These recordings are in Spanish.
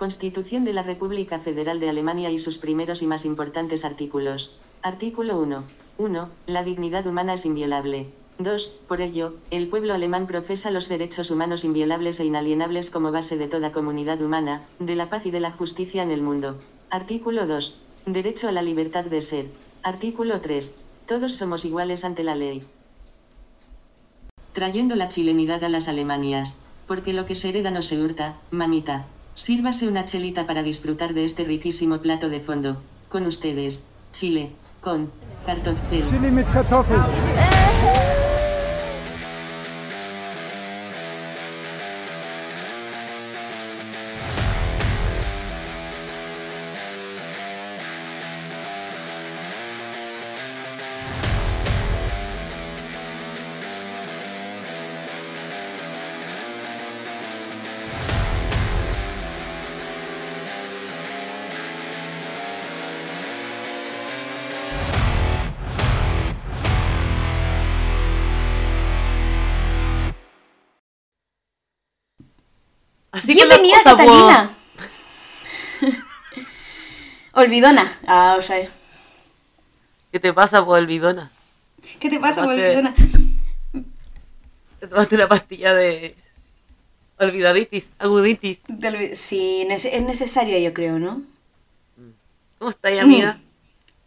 Constitución de la República Federal de Alemania y sus primeros y más importantes artículos. Artículo 1. 1. La dignidad humana es inviolable. 2. Por ello, el pueblo alemán profesa los derechos humanos inviolables e inalienables como base de toda comunidad humana, de la paz y de la justicia en el mundo. Artículo 2. Derecho a la libertad de ser. Artículo 3. Todos somos iguales ante la ley. Trayendo la chilenidad a las Alemanias. Porque lo que se hereda no se hurta, mamita. Sírvase una chelita para disfrutar de este riquísimo plato de fondo. Con ustedes, Chile, con Kartoffel. Chili mit Kartoffeln. Así Bienvenida, cosa, po. Catalina. Olvidona. Ah, o sea, ¿Qué te pasa, po, olvidona? ¿qué te pasa, Tomaste- Olvidona? Te tomaste una pastilla de olvidaditis, aguditis. Olvid- Sí, es necesario, yo creo, ¿no? ¿Cómo estás, amiga?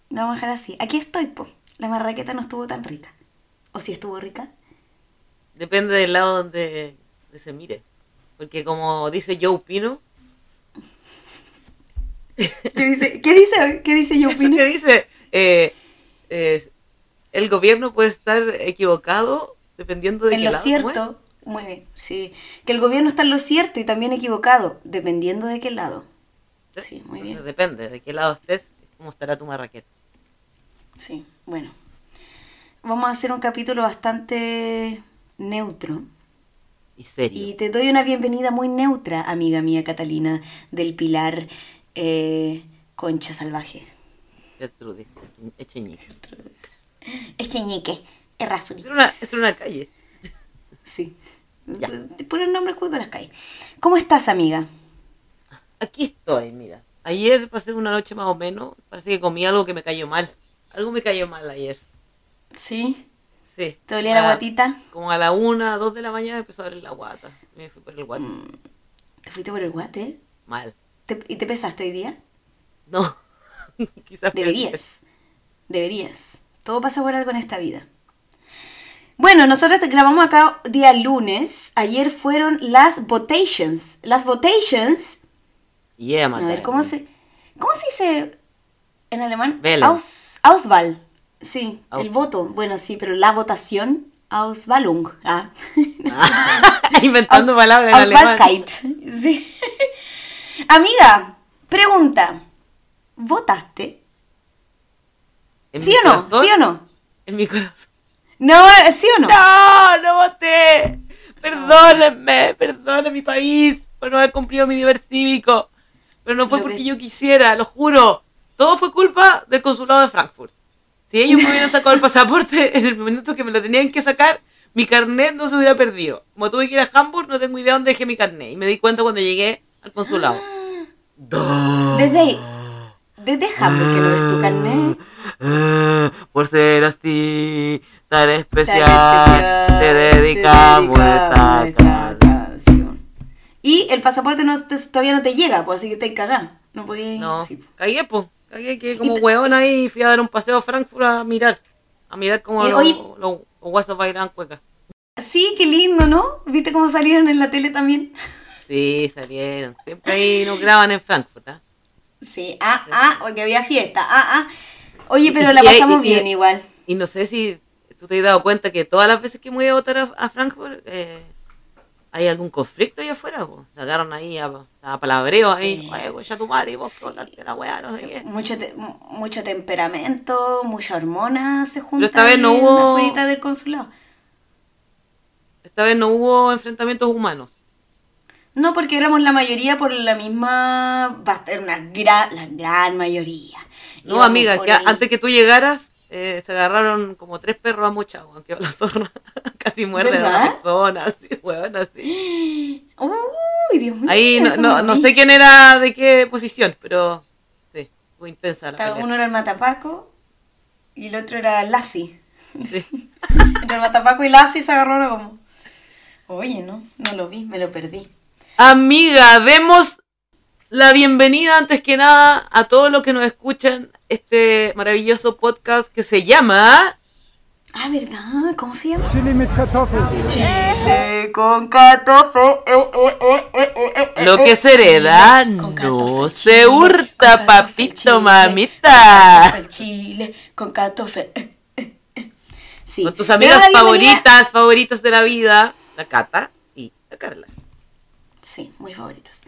Lo vamos a dejar así. Aquí estoy, po. La marraqueta no estuvo tan rica. ¿O si estuvo rica? Depende del lado donde se mire. Porque como dice Joe Pino, ¿Qué dice? ¿Qué dice? ¿Qué dice yo opino? ¿qué dice? Eh, eh, el gobierno puede estar equivocado dependiendo de En qué lo lado, ¿cómo es? cierto, muy bien, sí. Que el gobierno está en lo cierto y también equivocado, dependiendo de qué lado. Sí, muy Entonces, bien. Depende de qué lado estés, cómo estará tu marraqueta. Sí, bueno. Vamos a hacer un capítulo bastante neutro. Y serio. Y te doy una bienvenida muy neutra, amiga mía Catalina, del Pilar eh, Concha Salvaje. Gertrudis, es un echeñique. Echeñique, Errázuri. Es una, es una calle. Sí. Ya. Te ponen nombre juego las cae. ¿Cómo estás, amiga? Aquí estoy, mira. Ayer pasé una noche más o menos. Parece que comí algo que me cayó mal. Algo me cayó mal ayer. ¿Sí? Sí. ¿Te dolía la A- guatita? Como a la una, dos de la mañana empezó a doler la guata. Me fui por el guate. Mm. ¿Te fuiste por el guate? Mal. ¿Te- ¿Y te pesaste hoy día? No. Quizás Deberías. Deberías. Todo pasa por algo en esta vida. Bueno, nosotros grabamos acá día lunes. Ayer fueron las votations. Las votations. Yeah, A Mateo. ver, ¿cómo se, ¿cómo se dice en alemán? Aus, Auswahl. Sí, el voto. Bueno, sí, pero la votación. Auswahlung. Ah. Inventando Aus- palabras en alemán. Auswahlkeit. Sí. Amiga, pregunta. ¿Votaste? ¿En ¿Sí o no? ¿Sí o no? En mi corazón. No, ¿sí o no? ¡No! ¡No voté! Perdónenme, perdónenme mi país por no haber cumplido mi deber cívico. Pero no fue Lo porque que- yo quisiera, lo juro. Todo fue culpa del consulado de Frankfurt. Si ellos me hubieran sacado el pasaporte en el momento que me lo tenían que sacar, mi carnet no se hubiera perdido. Como tuve que ir a Hamburg, no tengo idea dónde dejé mi carnet. Y me di cuenta cuando llegué al consulado. Desde, desde Hamburg que no ves tu carnet. Ah, Por ser así, tan especial, especial, te dedicamos esta esta canción. Y el pasaporte no te- todavía no te llega, pues así que te cagá. No podías. No, sí. cagué, po. Cagué, que como hueón ahí fui a dar un paseo a Frankfurt a mirar. A mirar como Y los, oye- los, los guasos bailan cueca. Sí, qué lindo, ¿no? ¿Viste cómo salieron en la tele también? Sí, salieron. Siempre ahí nos graban en Frankfurt, ¿ah? Sí, ah, ah, porque había fiesta, ah, ah. Oye, pero Y- la pasamos y- y- bien igual. Y no sé si tú te has dado cuenta que todas las veces que me voy a votar a, a Frankfurt, eh, hay algún conflicto ahí afuera, po. Sacaron ahí a, a palabreo ahí. Sí. Oye, ya tu madre, y vos votaste la weá, no sé qué. Mucho, te- mu- mucho temperamento, mucha hormona se junta esta vez no hubo- del consulado. Esta vez no hubo enfrentamientos humanos. No, porque éramos la mayoría por la misma... va a ser una gran, la gran mayoría. No, Íbamos amiga, por que ahí. antes que tú llegaras, eh, se agarraron como tres perros a mucha agua, que la zorra casi muerde a una persona, así, weón, así. Uy, Dios mío. Ahí no, no, no sé quién era de qué posición, pero sí, fue intensa la pelea. Uno era el Matapaco y el otro era Lassie. Sí. Entre el Matapaco y Lassie se agarraron como. Oye, no, no lo vi, me lo perdí. Amiga, demos la bienvenida antes que nada a todos los que nos escuchan este maravilloso podcast que se llama Ah, ¿verdad? ¿Cómo se llama? Chili mit Kartoffeln. Chile con catofe. eh, eh, eh, eh, eh, eh, Lo que se hereda Chile no se Chile, hurta, papito, Chile, mamita. Chile con catofe. Sí. Con tus amigas favoritas, favoritas de la vida, la Cata y la Carla. Sí, muy favoritas.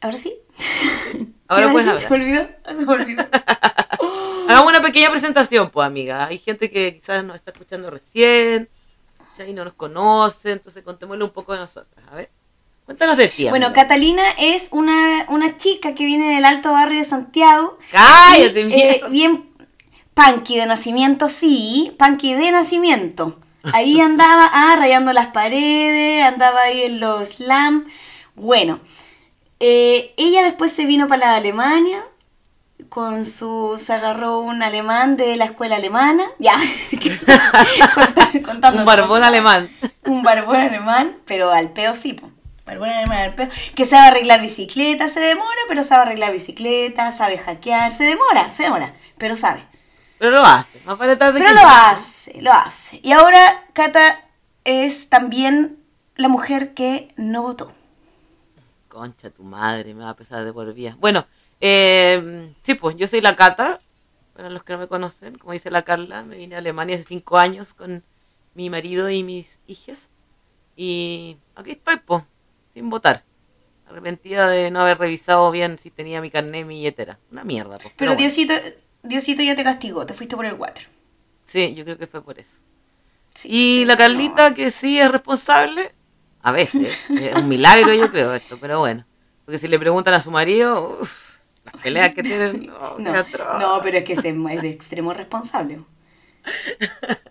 Ahora sí. Ahora ¿Qué puedes decir? Se me olvidó. Se me olvidó. Hagamos una pequeña presentación, pues, amiga. Hay gente que quizás nos está escuchando recién, y no nos conoce, entonces contémosle un poco de nosotras. A ver, cuéntanos de ti. Bueno, amiga. Catalina es una, una chica que viene del alto barrio de Santiago. Cállate, Y, eh, bien punky de nacimiento, sí, punky de nacimiento. Ahí andaba ah, rayando las paredes, andaba ahí en los slam. Bueno, eh, ella después se vino para la Alemania con su se agarró un alemán de la escuela alemana ya. Contando- contando- Un barbón alemán. un barbón alemán pero al peo sí po. barbón alemán al peo. Que sabe arreglar bicicleta se demora pero sabe arreglar bicicleta sabe hackear se demora se demora pero sabe. Pero lo hace, más para tarde pero que lo hace lo hace. Y ahora Cata es también la mujer que no votó Concha, tu madre, me va a pesar de por vida. Bueno, eh, sí, pues yo soy la Cata, para los que no me conocen, como dice la Carla, me vine a Alemania hace cinco años con mi marido y mis hijas. Y aquí estoy, pues, sin votar. Arrepentida de no haber revisado bien si tenía mi carnet y mi billetera. Una mierda, pues. pero bueno. Diosito Diosito ya te castigó te fuiste por el water Sí, yo creo que fue por eso. Sí, Y la Carlita, que sí es responsable, a veces, es un milagro yo creo esto, pero bueno. Porque si le preguntan a su marido, uf, las peleas que tienen, no, no, no, pero es que es de extremo responsable.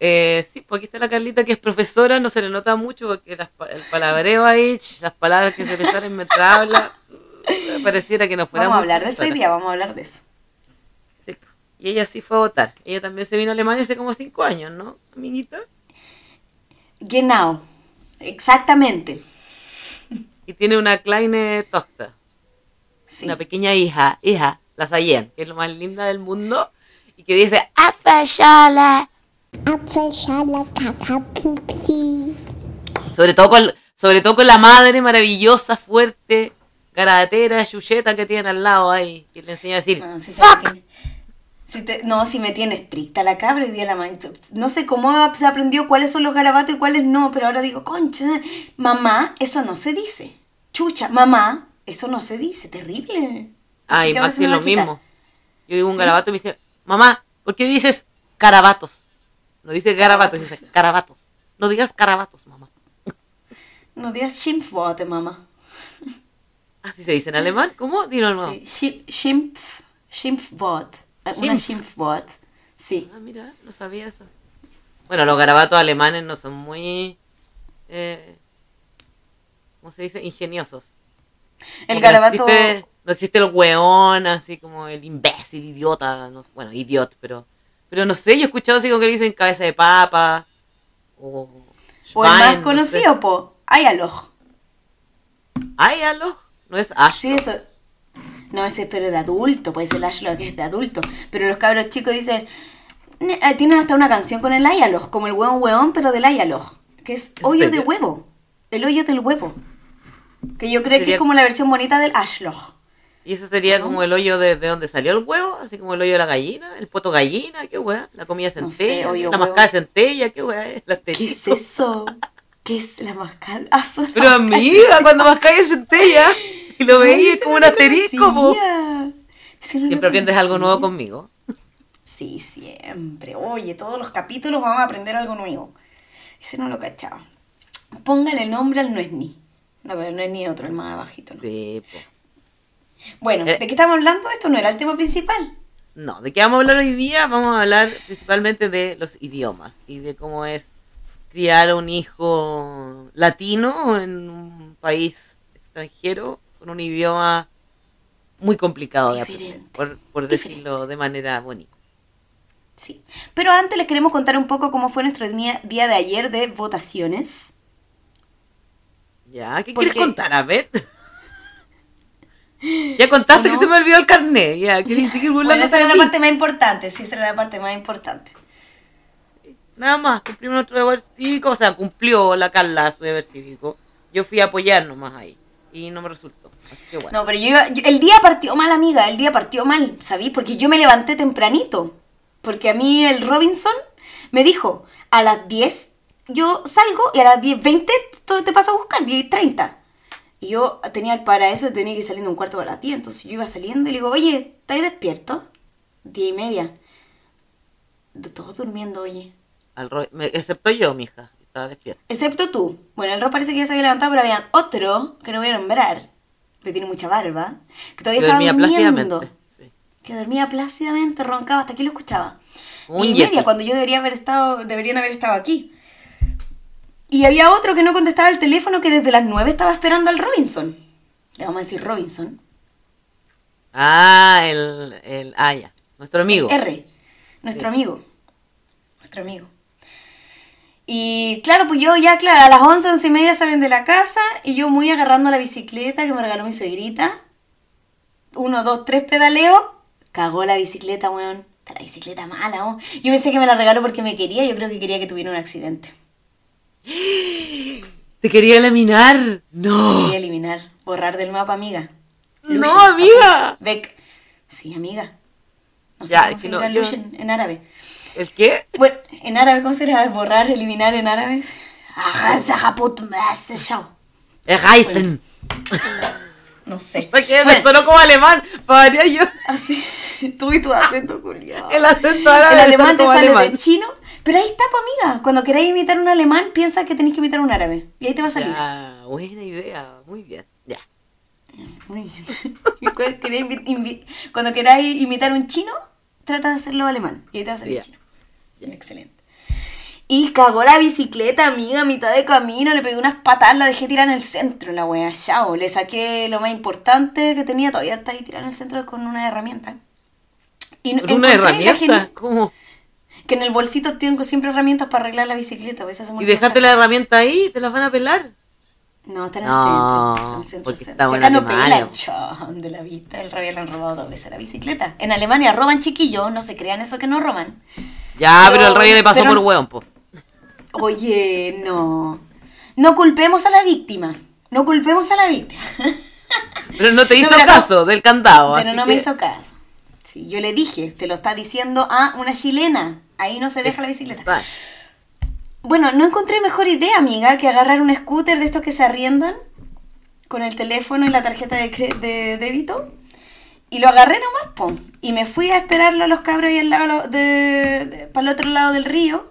Eh, sí, pues aquí está la Carlita que es profesora, no se le nota mucho porque las el palabreo ahí, las palabras que se le salen mientras habla, pareciera que no fuera Vamos a hablar de eso hoy día, vamos a hablar de eso. Sí. Y ella sí fue a votar. Ella también se vino a Alemania hace como cinco años, ¿no, amiguita? Genau, exactamente. Y tiene una kleine Tochter. Sí. una pequeña hija, hija, la Sayen, que es lo más linda del mundo, y que dice. Apfelschale Kakapupsi. Sobre todo con, sobre todo con la madre maravillosa, fuerte, caratera, yuyeta que tiene al lado ahí, que le enseña a decir, se ¡Fuck! Si te- no, si me tiene estricta la cabra y día la ma- No sé cómo se aprendió cuáles son los garabatos y cuáles no, pero ahora digo, concha, mamá, eso no se dice. Chucha, mamá, eso no se dice, terrible. Así Ay, que Maxi lo mismo. Yo digo un ¿Sí? garabato y me dice, mamá, ¿por qué dices carabatos? No dices garabatos, dice carabatos. No digas carabatos, mamá. No digas Schimpfworte, mamá. Así se dice en alemán. ¿Cómo? Dilo de nuevo. Sí, Schimpf, Schimpf, Schimpfwort. Eh, Una Schimpf. Schimpfwort. Sí. Ah, mira, no sabía eso. Bueno, los garabatos alemanes no son muy. Eh, ¿Cómo se dice? Ingeniosos. El garabato. No existe, no existe el weón, así como el imbécil, idiota. no bueno, idiot, pero. Pero no sé, yo he escuchado así como que dicen cabeza de papa. O. O el más no conocido, po. Ayaloch. sé. Ay, aló. No es Ash. Sí, eso. No, ese pero de adulto, puede ser el Ashlock que es de adulto. Pero los cabros chicos dicen. "Ne- eh, Tienen hasta una canción con el Ayaloch, como el hueón hueón, pero del Ayaloch. Que es ¿En hoyo de huevo. El hoyo del huevo. Que yo creo que es como la versión bonita del Ashloch. Y eso sería ¿No? como el hoyo de, de donde salió el huevo, así como el hoyo de la gallina, el poto gallina, qué weá, la comida de No sé, centella, la mascada centella, qué weá, el ¿Qué es eso? ¿Qué es la mascada? Ah, Pero amiga, cuando mascáis centella y lo veía como un asterisco, no Siempre aprendes algo nuevo conmigo. Sí, siempre. Oye, todos los capítulos vamos a aprender algo nuevo. Ese no lo cachaba. Póngale nombre al no es ni. No, pero no es ni otro, el más abajito. ¿no? Sí, po. Bueno, Eh. ¿de qué estamos hablando? Esto no era el tema principal. No, ¿de qué vamos a hablar hoy día? Vamos a hablar principalmente de los idiomas y de cómo es criar a un hijo latino en un país extranjero con un idioma muy complicado de aprender, por, por decirlo de manera bonita. Sí. Pero antes les queremos contar un poco cómo fue nuestro día, día de ayer de votaciones. Ya, ¿qué Porque- quieres contar? A ver. Ya contaste ¿O que se me olvidó el carnet. Ya, ¿quieres seguir Bueno, burlando esa era la parte más importante, sí, esa era la parte más importante. Nada más, cumplimos nuestro deber cívico. O sea, cumplió la Carla su deber cívico. Yo fui a apoyar nomás ahí. Y no me resultó. Así que bueno. No, pero yo, iba- yo- el día partió mal, amiga, el día partió mal, ¿sabí? Porque yo me levanté tempranito. Porque a mí el Robinson me dijo, a las 10 yo salgo y a las 10.20 todo te pasa a buscar, 10.30. Y yo tenía, para eso tenía que ir saliendo un cuarto a las 10, entonces yo iba saliendo y le digo, oye, ¿estás despierto? 10 y media. Todos durmiendo, oye. Al excepto yo, mija. Estaba despierta. Excepto tú. Bueno, el Rob parece que ya se había levantado, pero había otro que no voy a nombrar, que tiene mucha barba, que todavía estaba dormía durmiendo. Sí. Que dormía plácidamente, roncaba, hasta aquí lo escuchaba. Un y media, cuando yo debería haber estado, deberían haber estado aquí. Y había otro que no contestaba el teléfono que desde las 9 estaba esperando al Robinson. Le vamos a decir Robinson. Ah, el, el. Ah, ya. Nuestro amigo. R, nuestro Sí. amigo. Nuestro amigo. Y claro, pues yo ya, claro, a las 11, 11 y media salen de la casa y yo muy agarrando la bicicleta que me regaló mi suegrita. Uno, dos, tres pedaleo. Cagó la bicicleta, weón. Está la bicicleta mala, weón. Yo pensé que me la regaló porque me quería. Yo creo que quería que tuviera un accidente. Te quería eliminar. No. Quería eliminar, borrar del mapa, amiga. No, amiga. Beck. Sí, amiga. No sé Ya, cómo se no, yo- en árabe. ¿El qué? Bueno, en árabe, ¿cómo será? Borrar, eliminar en árabe. Reisen. No sé. Porque me Bueno, sonó como alemán. Podría yo. así, tú y tu acento culiado. El acento árabe El me alemán te sale alemán. de chino. Pero ahí está, pues, amiga. Cuando queráis imitar un alemán, piensa que tenéis que imitar un árabe. Y ahí te va a salir. Ya, buena idea. Muy bien. Ya. Muy bien. Cuando queráis imitar un chino, trata de hacerlo alemán. Y ahí te va a salir Ya. chino. Excelente. Y cagó la bicicleta, amiga, a mitad de camino. Le pegué unas patadas, la dejé tirada en el centro, la wea. Chao. Le saqué lo más importante que tenía. Todavía está ahí tirada en el centro con una herramienta. Y Con una herramienta. ¿Cómo? Que en el bolsito tengo siempre herramientas para arreglar la bicicleta. pues, Y dejaste la herramienta ahí, te las van a pelar. No, está en el No, centro. Está en el centro. acá no pelan. De la vista. El rabia le han robado dos veces la bicicleta. En Alemania roban chiquillos, no se crean eso que no roban. Ya, pero, Pero- el rey le pasó pero- por hueón, po. Oye, no. No culpemos a la víctima. No culpemos a la víctima. Pero no te hizo no- caso del candado. Pero no me hizo caso. Sí, yo le dije, te lo está diciendo a una chilena. Ahí no se deja la bicicleta. Bueno, no encontré mejor idea, amiga, que agarrar un scooter de estos que se arriendan con el teléfono y la tarjeta de, de débito. Y lo agarré nomás, pum. Y me fui a esperarlo a los cabros ahí al lado de, de- para el otro lado del río.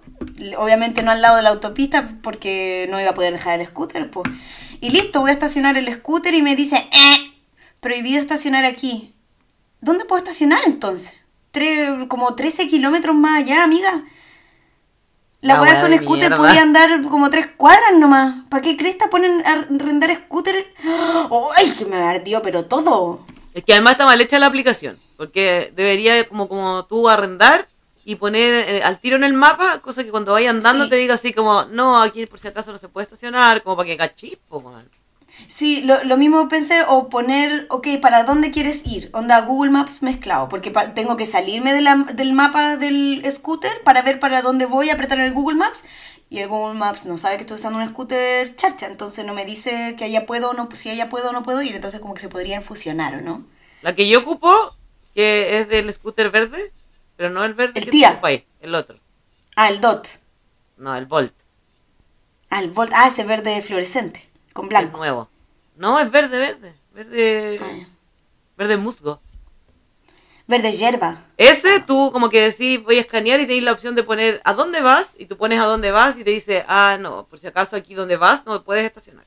Obviamente no al lado de la autopista porque no iba a poder dejar el scooter, pues. Y listo, voy a estacionar el scooter y me dice, eh, prohibido estacionar aquí. ¿Dónde puedo estacionar entonces? Tre- como 13 kilómetros más allá, amiga. La La weá con scooter mierda. podía andar como tres cuadras nomás. ¿Para qué cresta ponen a arrendar scooter? ¡Ay, que me ardió, pero todo! Es que además está mal hecha la aplicación. Porque debería, como, como tú, arrendar y poner eh, al tiro en el mapa, cosa que cuando vaya andando Sí. te diga así como, no, aquí por si acaso no se puede estacionar, como para que cachispo, man. Sí, lo, lo mismo pensé, o poner, ok, ¿para dónde quieres ir? Onda Google Maps mezclado, porque pa- tengo que salirme de la- del mapa del scooter para ver para dónde voy, apretar el Google Maps, y el Google Maps no sabe que estoy usando un scooter charcha, entonces no me dice que allá puedo o no, si allá puedo o no puedo ir, entonces como que se podrían fusionar, ¿o no? La que yo ocupo, que es del scooter verde, pero no el verde El que tía. el otro. Ah, el DOT, No, el Volt. ah, el Volt, ah, ese verde fluorescente, con El blanco. nuevo. No, es verde, verde. Verde. Ah. Verde musgo. Verde hierba. Ese tú como que decís voy a escanear y tenéis la opción de poner a dónde vas y tú pones a dónde vas y te dice, ah, no, por si acaso aquí donde vas no puedes estacionar.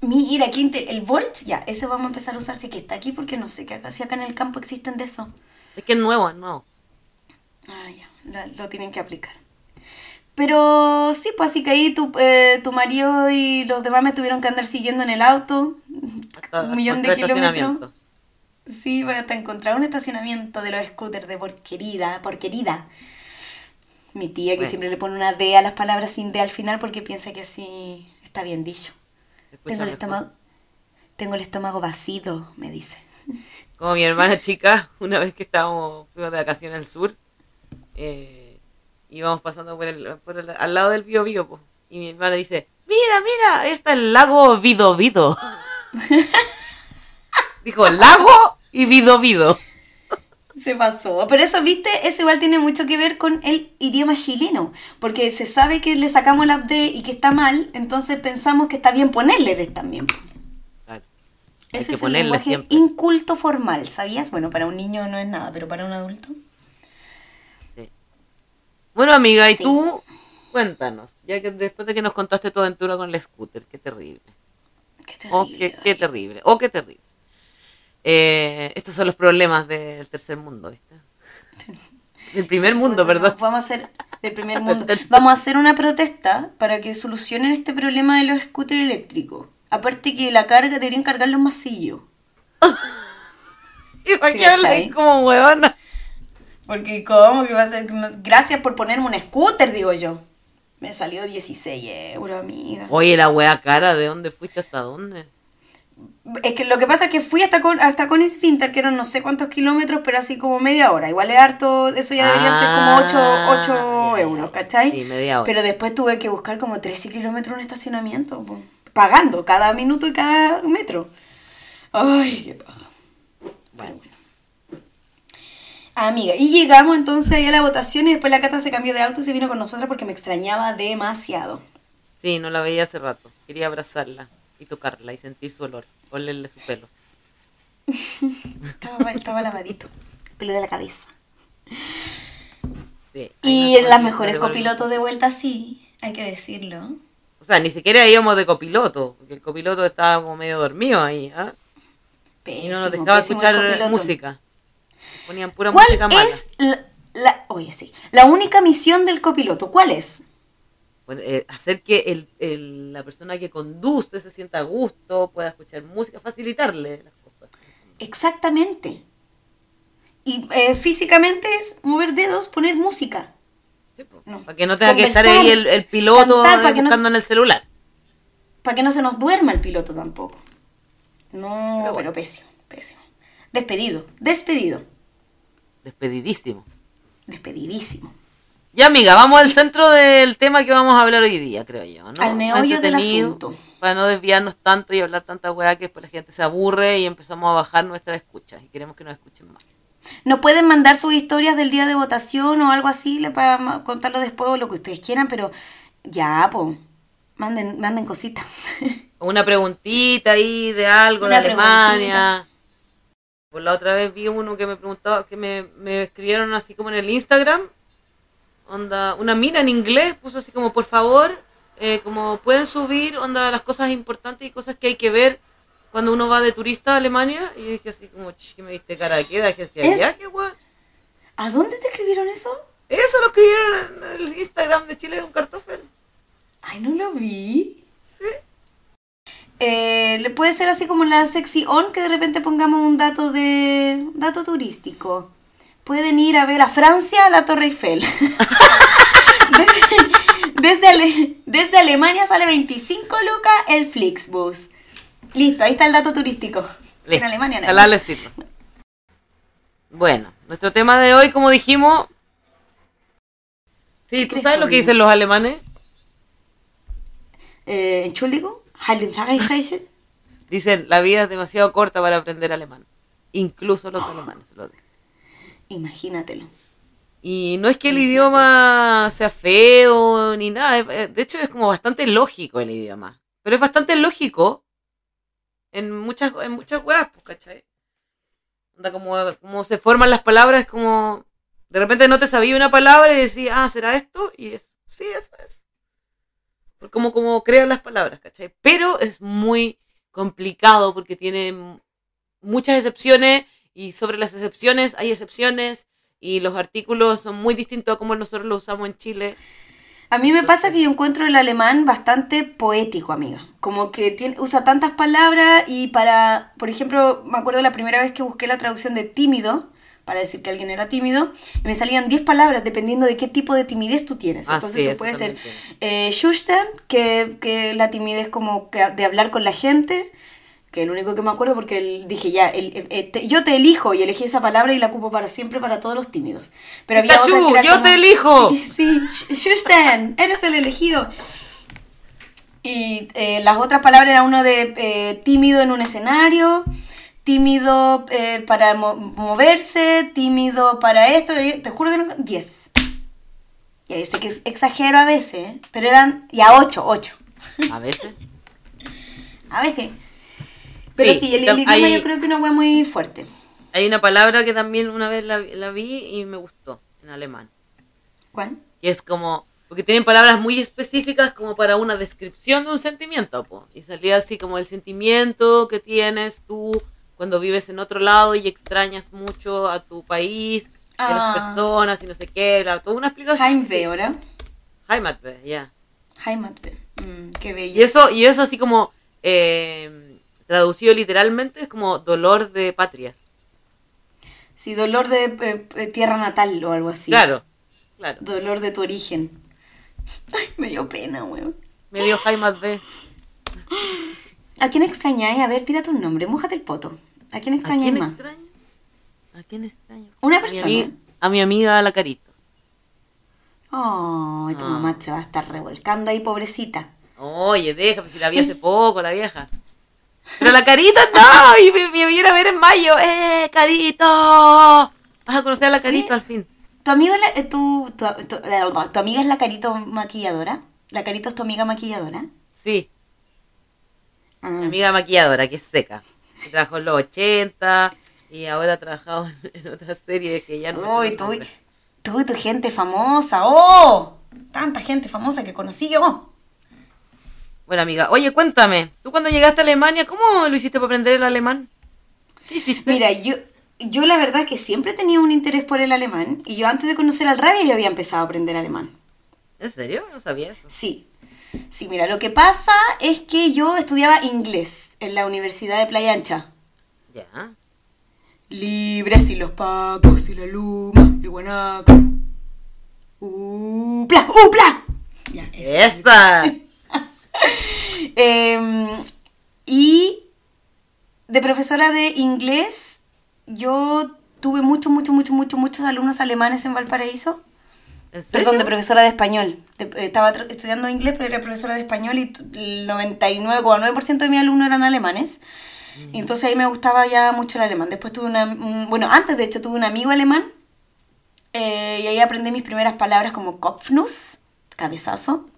Mira, aquí el Volt, ya, ese vamos a empezar a usar, si que está aquí, porque no sé que acá, si acá en el campo existen de eso. Es que es nuevo, es nuevo. Ah, ya, la- lo tienen que aplicar. Pero sí, pues así que ahí tu, eh, tu marido y los demás me tuvieron que andar siguiendo en el auto. Hasta- un millón de kilómetros. Sí, voy hasta encontrar un estacionamiento de los scooters de porquerida, porquerida. Mi tía que Bueno. siempre le pone una D a las palabras sin D al final porque piensa que así está bien dicho. Tengo el estómago, tengo el estómago vacío, me dice. Como mi hermana chica, una vez que estábamos, fuimos de vacaciones al sur, eh, íbamos pasando por el, por el- al lado del Bío, po, y mi hermana dice, mira, mira, ahí está el lago Vido Vido. Dijo, lago y Vido Vido. Se pasó. Pero eso, viste, eso igual tiene mucho que ver con el idioma chileno. Porque se sabe que le sacamos las D y que está mal, entonces pensamos que está bien ponerle D también. Claro, hay Ese que es un lenguaje siempre. inculto formal, ¿sabías? Bueno, para un niño no es nada, pero para un adulto. Sí. Bueno, amiga, y Sí. tú, cuéntanos, ya que después de que nos contaste tu aventura con el scooter, qué terrible. Qué Oh, terrible. qué, qué terrible. Oh, qué terrible. Eh, estos son los problemas del tercer mundo, ¿viste? Del primer mundo, Bueno, perdón. Vamos a hacer del primer mundo. Vamos a hacer una protesta para que solucionen este problema de los scooters eléctricos. Aparte que la carga deberían cargar los masillos. ¿Y para qué como huevona? Porque cómo que va a ser gracias por ponerme un scooter, digo yo. Me salió 16 euros, amiga. Oye, la wea cara, ¿de dónde fuiste hasta dónde? Es que lo que pasa es que fui hasta con, hasta con Esfinter, que eran no sé cuántos kilómetros, pero así como media hora. Igual es harto, eso ya deberían ser como 8, Ah, ya, ya, euros, ya. ¿cachai? Sí, media hora. Pero después tuve que buscar como 13 kilómetros en estacionamiento, pagando cada minuto y cada metro. Ay, qué paja. Bueno, Amiga, y llegamos entonces ahí a la votación y después la Cata se cambió de auto y se vino con nosotras porque me extrañaba demasiado. sí, no la veía hace rato. Quería abrazarla y tocarla y sentir su olor, olerle su pelo. Estaba, estaba lavadito, pelo de la cabeza. Sí. Y en las mejores copilotos de vuelta, sí, hay que decirlo. O sea, ni siquiera íbamos de copiloto, porque el copiloto estaba como medio dormido ahí, ¿ah? Y no nos dejaba escuchar música. Ponían pura ¿Cuál música mala. es la, la- oye, sí, la única misión del copiloto? ¿Cuál es? Bueno, eh, hacer que el, el- la persona que conduce se sienta a gusto, pueda escuchar música, facilitarle las cosas. Exactamente. Y eh, físicamente es mover dedos, poner música. Sí, po, No. Para que no tenga que estar ahí el, el piloto cantar, no en el celular. Para que no se nos duerma el piloto tampoco. No, Pero pero, pésimo, pésimo. Despedido, despedido, Despedidísimo. despedidísimo. Ya, amiga, vamos al centro del tema que vamos a hablar hoy día, creo yo, ¿no? Al meollo del asunto. Para no desviarnos tanto y hablar tanta weá que después la gente se aburre y empezamos a bajar nuestras escuchas y queremos que nos escuchen más. Nos pueden mandar sus historias del día de votación o algo así le para contarlo después o lo que ustedes quieran, pero ya, po, manden, manden cositas. Una preguntita ahí de algo Una de Alemania. Por la otra vez vi uno que me preguntaba, que me, me escribieron así como en el Instagram. Onda, una mina en inglés puso así como, por favor, eh, como pueden subir, onda, las cosas importantes y cosas que hay que ver cuando uno va de turista a Alemania. Y yo dije así como, "Ch, ¿qué me diste cara de qué? ¿De agencia de viaje, weón? ¿A dónde te escribieron eso? Eso lo escribieron en el Instagram de Chile con Cartofel. Ay, no lo vi. Eh, le puede ser así como la sexy on que de repente pongamos un dato de dato turístico. Pueden ir a ver a Francia a la Torre Eiffel. desde, desde, Ale- desde Alemania sale 25 lucas el Flixbus. Listo, ahí está el dato turístico. En Alemania no. sirva. Bueno, nuestro tema de hoy, como dijimos... Sí, ¿tú sabes lo que dicen los alemanes? Eh, Entschuldigung. Dicen, la vida es demasiado corta para aprender alemán. Incluso los alemanes lo dicen. Imagínatelo. Y no es que el idioma sea feo ni nada. eh, De hecho, es como bastante lógico el idioma. Pero es bastante lógico en muchas, en muchas weas, pues, ¿cachai? Como, como se forman las palabras, como. De repente no te sabía una palabra y decís, ah, ¿será esto? Y es, sí, eso es. Como, como crean las palabras, ¿cachai? Pero es muy complicado porque tiene muchas excepciones y sobre las excepciones hay excepciones y los artículos son muy distintos a como nosotros los usamos en Chile. A mí me pasa que yo encuentro el alemán bastante poético, amiga. Como que tiene, usa tantas palabras y para, por ejemplo, me acuerdo la primera vez que busqué la traducción de tímido, para decir que alguien era tímido, y me salían 10 palabras dependiendo de qué tipo de timidez tú tienes. Ah, Entonces sí, tú eso puedes ser eh, Schusten, que, que la timidez como que de hablar con la gente, que es lo único que me acuerdo porque dije ya, el- eh, te- yo te elijo y elegí esa palabra y la ocupo para siempre para todos los tímidos. Pero había otra que era yo como- te elijo. Sí, Sh- Schusten, eres el elegido. Y eh, las otras palabras era uno de eh, tímido en un escenario, tímido eh, para mo- moverse, tímido para esto. Te juro que no. 10. Ya, yo sé que es- exagero a veces, ¿eh? pero eran. Ya, 8, 8. A veces. A veces. Pero sí, Sí, el, el idioma hay- yo creo que no fue muy fuerte. Hay una palabra que también una vez la, la vi y me gustó en alemán. ¿Cuál? Que es como. Porque tienen palabras muy específicas como para una descripción de un sentimiento, po. Y salía así como el sentimiento que tienes tú cuando vives en otro lado y extrañas mucho a tu país, y a Ah. las personas y no sé qué, era toda una explicación. Heimweh, ¿verdad? Heimatweh, ya. Heimatweh. Mm, qué bello. Y eso, y eso así como eh, traducido literalmente es como dolor de patria. Sí, dolor de eh, eh, tierra natal o algo así. Claro, claro. Dolor de tu origen. Ay, me dio pena, weón. Me dio Heimatweh. ¿A quién extrañáis? A ver, tírate un nombre, mójate el poto. ¿A quién ¿A extrañáis más? extraño? ¿A quién extraño? Una A mi persona. ami- A mi amiga la Carito. Ay, tu Ah. mamá se va a estar revolcando ahí, pobrecita. Oye, déjame, si la vi hace poco, la vieja. Pero la Carita no, y me, me viene a ver en mayo. ¡Eh, Carito! Vas a conocer a la Carito al fin. ¿Tu amigo es la, eh, tu, tu, tu- eh, tu amiga es la Carito maquilladora? ¿La Carito es tu amiga maquilladora? Sí, Ah. mi amiga maquilladora, que es seca. Que trabajó en los 80 y ahora ha trabajado en otra serie que ya no Uy, tú, tú y tu gente famosa. ¡Oh! Tanta gente famosa que conocí yo. Bueno, amiga, oye, cuéntame. ¿Tú cuando llegaste a Alemania, cómo lo hiciste para aprender el alemán? ¿Qué hiciste? Mira, yo, yo la verdad que siempre tenía un interés por el alemán y yo antes de conocer al Rabia ya había empezado a aprender alemán. ¿En serio? No sabía eso. Sí. Sí, mira, lo que pasa es que yo estudiaba inglés en la Universidad de Playa Ancha. Ya. Libres y los pacos y la luma, el guanaco. ¡Upla! ¡Upla! Ya. ¡Esa! Em, y de profesora de inglés, yo tuve muchos, muchos, muchos, muchos, muchos alumnos alemanes en Valparaíso. Perdón, de profesora de español. De- eh, estaba estudiando inglés, pero era profesora de español y el 99,9% de mis alumnos eran alemanes. Y entonces ahí me gustaba ya mucho el alemán. Después tuve una... un- bueno, antes de hecho tuve un amigo alemán eh, y ahí aprendí mis primeras palabras como Kopfnuss, cabezazo,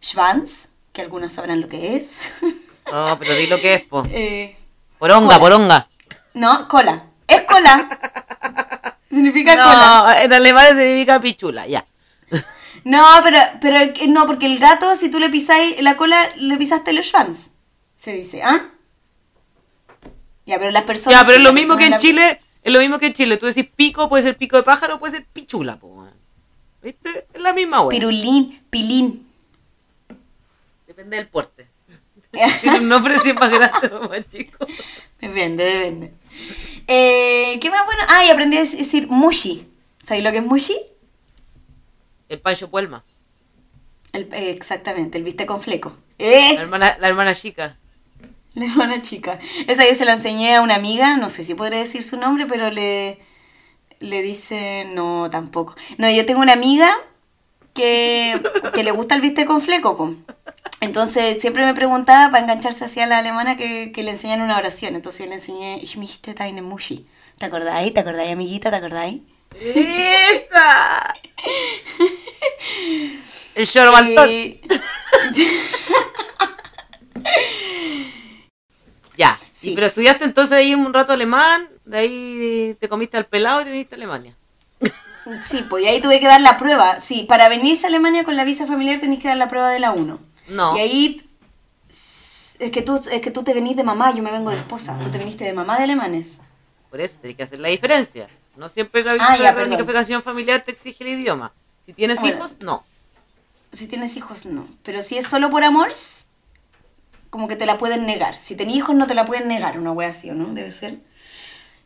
Schwanz, que algunos sabrán lo que es. No, pero di lo que es, po. Eh, Poronga, cola. poronga. no, cola. Es cola. Significa cola. No, en alemán significa pichula, ya. No, pero, pero no, porque el gato, si tú le pisáis la cola, le pisaste el schwanz. Se dice, ¿ah? Ya, pero las personas. Ya, pero es lo mismo que en Chile, es lo mismo que en Chile. Tú decís pico, puede ser pico de pájaro, puede ser pichula, po. ¿Viste? Es la misma, güey. Pirulín, pilín. Depende del porte. Tiene un nombre si es más grande o más chico. Depende, depende. Eh, ¿Qué más bueno? Ah, y aprendí a decir mushi. ¿Sabéis lo que es mushi? El Pancho Puelma. El- eh, exactamente, el viste con fleco. La ¡Eh! hermana, la hermana chica. La hermana chica. Esa yo se la enseñé a una amiga, no sé si podré decir su nombre, pero le, le dice, no, tampoco. No, yo tengo una amiga que, que le gusta el viste con fleco, po. Entonces siempre me preguntaba para engancharse hacia la alemana que, que le enseñan una oración. Entonces yo le enseñé, ich möchte deine Muschi. ¿Te acordáis? ¿Te acordáis, amiguita? ¿Te acordáis? ¡Esa! El short baltón. Eh, Ya. Sí. Sí. pero estudiaste entonces ahí un rato alemán, de ahí te comiste al pelado y te viniste a Alemania. Sí, pues y ahí tuve que dar la prueba. Sí, para venirse a Alemania con la visa familiar tenés que dar la prueba de la 1. No. Y ahí es que tú es que tú te venís de mamá, yo me vengo de esposa. Tú te viniste de mamá de alemanes. Por eso tienes que hacer la diferencia. No siempre la Ah, ya, perdón. reunificación familiar te exige el idioma. Si tienes hijos, no. Si tienes hijos, no. Pero si es solo por amor, como que te la pueden negar. Si tenés hijos, no te la pueden negar, una wea así, ¿o no? Debe ser.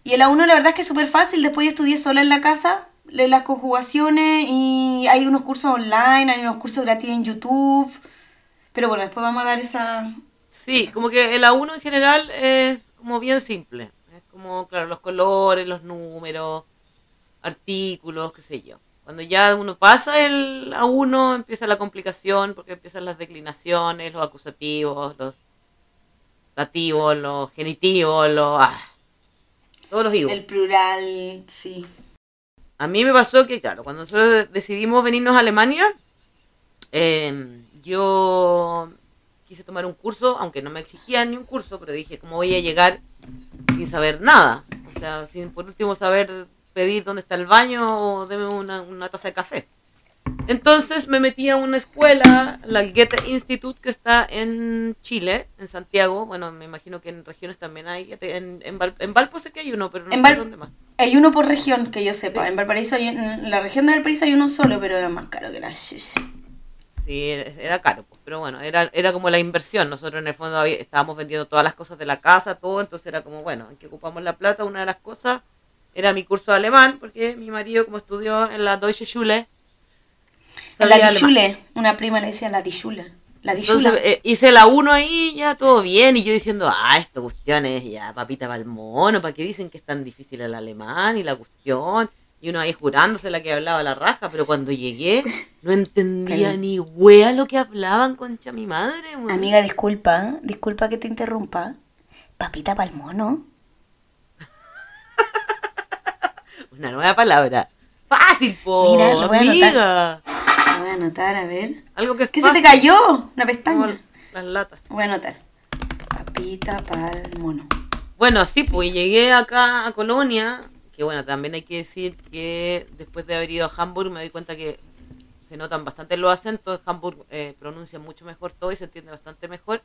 Y el A1 la verdad es que es súper fácil. Después yo estudié sola en la casa, las conjugaciones y hay unos cursos online, hay unos cursos gratis en YouTube. Pero bueno, después vamos a dar esa... Sí, como que el A1 en general es como bien simple. Es como, claro, los colores, los números, artículos, qué sé yo. Cuando ya uno pasa el A1 empieza la complicación porque empiezan las declinaciones, los acusativos, los dativos, los genitivos, los... ah, todos los higos. El plural, sí. A mí me pasó que, claro, cuando nosotros decidimos venirnos a Alemania, eh, yo quise tomar un curso, aunque no me exigían ni un curso, pero dije, ¿cómo voy a llegar sin saber nada? O sea, sin por último saber pedir dónde está el baño o deme una, una taza de café. Entonces me metí a una escuela, la Goethe Institute, que está en Chile, en Santiago. Bueno, me imagino que en regiones también hay. En, en, Val- en Valpo sé que hay uno, pero no sé dónde más. Hay uno por región, que yo sepa. En Valparaíso, hay, en la región de Valparaíso hay uno solo, pero es más caro que la chucha. Sí, era caro, pues, pero bueno, era, era como la inversión. Nosotros en el fondo estábamos vendiendo todas las cosas de la casa, todo, entonces era como, bueno, en que ocupamos la plata, una de las cosas era mi curso de alemán, porque mi marido, como estudió en la Deutsche Schule, La sabía alemán. Dichule, una prima le decía la Dichula. La. Entonces eh, hice la 1 ahí, ya todo bien, y yo diciendo, ah, esta cuestión es ya papita para el mono, ¿para qué dicen que es tan difícil el alemán y la cuestión? Y uno ahí jurándose la que hablaba la raja, pero cuando llegué no entendía ni wea lo que hablaban, concha mi madre. Amiga, disculpa, disculpa que te interrumpa. Papita pa'l mono. Una nueva palabra. Fácil, po, Mira, lo voy a amiga. Voy a anotar, a ver. Algo que es ¿Qué se te cayó? Una como pestaña. Las latas. Voy a anotar. Papita pa'l mono. Bueno, sí, pues llegué acá a Colonia, que bueno, también hay que decir que después de haber ido a Hamburg me doy cuenta que se notan bastante los acentos, Hamburg eh, pronuncia mucho mejor todo y se entiende bastante mejor,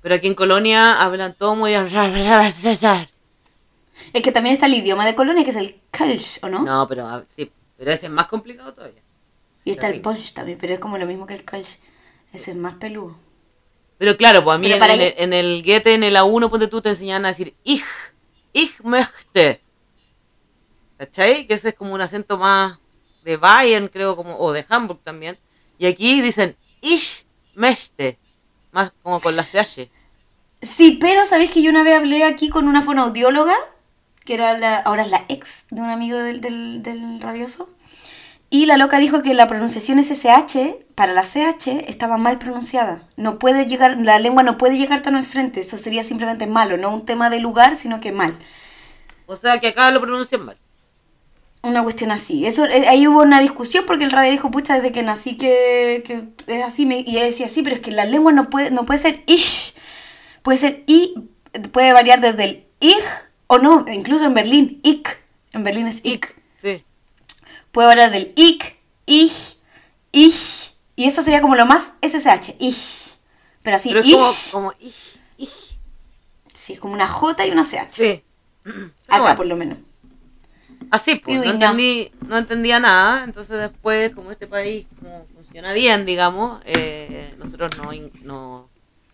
pero aquí en Colonia hablan todo muy... Es que también está el idioma de Colonia, que es el Kölsch, ¿no? No, pero ah, sí, pero ese es más complicado todavía. Y está el. Punch también, pero es como lo mismo que el. Ese es más peludo. Pero claro, pues a mí en, para en el, en el Goethe, en el A1, ponte tú, te enseñan a decir ich, ich möchte. ¿Cachai? Que ese es como un acento más de Bayern, creo, como, o de Hamburg también. Y aquí dicen ich möchte, más como con las CH. Sí, pero ¿sabéis que yo una vez hablé aquí con una fonoaudióloga? Que era la, ahora es la ex de un amigo del, del, del rabioso. Y la loca dijo que la pronunciación SSH, para la CH, estaba mal pronunciada. No puede llegar, la lengua no puede llegar tan al frente. Eso sería simplemente malo, no un tema de lugar, sino que mal. O sea que acá lo pronuncian mal. Una cuestión así. Eso, eh, ahí hubo una discusión porque el rabia dijo, pucha, desde que nací que, que es así. Me- y ella decía, sí, pero es que la lengua no puede, no puede ser ish. Puede ser i, puede variar desde el ich o no, incluso en Berlín, ik. En Berlín es ik. Sí. Puede variar del ik, ich, ich. Y eso sería como lo más SSH, ich. Pero así, Pero es como, como ich, ich. Sí, es como una J y una CH. Sí. Acá bueno. por lo menos. Así, pues, Uy, no, no. entendí, no entendía nada, entonces después, como este país como funciona bien, digamos, eh, nosotros nos in- nos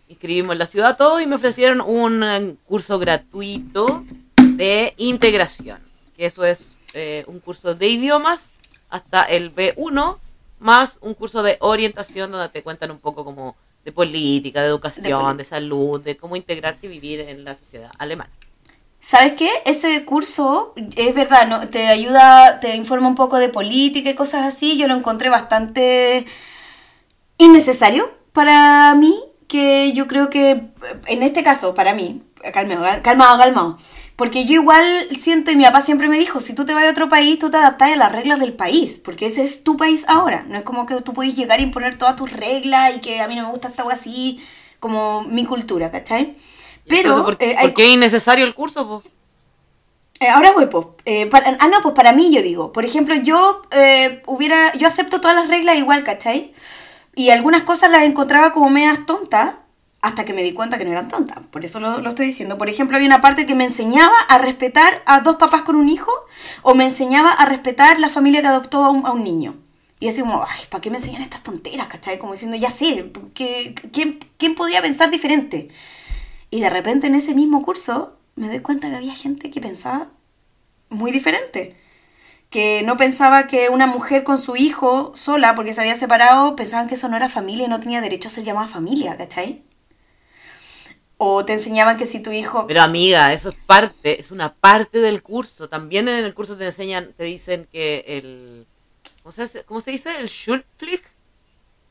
inscribimos en la ciudad todo y me ofrecieron un eh, curso gratuito de integración, que eso es eh, un curso de idiomas hasta el B1, más un curso de orientación donde te cuentan un poco como de política, de educación, de salud, de cómo integrarte y vivir en la sociedad alemana. ¿Sabes qué? Ese curso es verdad, ¿no? te ayuda, te informa un poco de política y cosas así. Yo lo encontré bastante innecesario para mí, que yo creo que en este caso, para mí, calmado, calmado, calmado. Porque yo igual siento, y mi papá siempre me dijo, si tú te vas a otro país, tú te adaptas a las reglas del país, porque ese es tu país ahora. No es como que tú puedes llegar a imponer todas tus reglas y que a mí no me gusta esta así, como mi cultura, ¿cachai? Pero... Entonces, ¿por, eh, hay por qué es innecesario el curso? po? eh, ahora voy, pues. eh, para- ah, no, pues para mí yo digo. Por ejemplo, yo eh, hubiera. Yo acepto todas las reglas igual, ¿cachai? Y algunas cosas las encontraba como medias tontas. Hasta que me di cuenta que no eran tontas. Por eso lo, estoy diciendo. Por ejemplo, había una parte que me enseñaba a respetar a dos papás con un hijo o me enseñaba a respetar la familia que adoptó a un, niño. Y así como, ay, ¿para qué me enseñan estas tonteras? ¿Cachai? Como diciendo, ya sé, ¿qué, quién, ¿quién podría pensar diferente? Y de repente en ese mismo curso me doy cuenta que había gente que pensaba muy diferente. Que no pensaba que una mujer con su hijo sola, porque se había separado, pensaban que eso no era familia y no tenía derecho a ser llamada familia, ¿cachai? O te enseñaban que si tu hijo... Pero amiga, eso es parte, es una parte del curso. También en el curso te enseñan, te dicen que el... ¿Cómo se, cómo se dice? El Schulpflicht.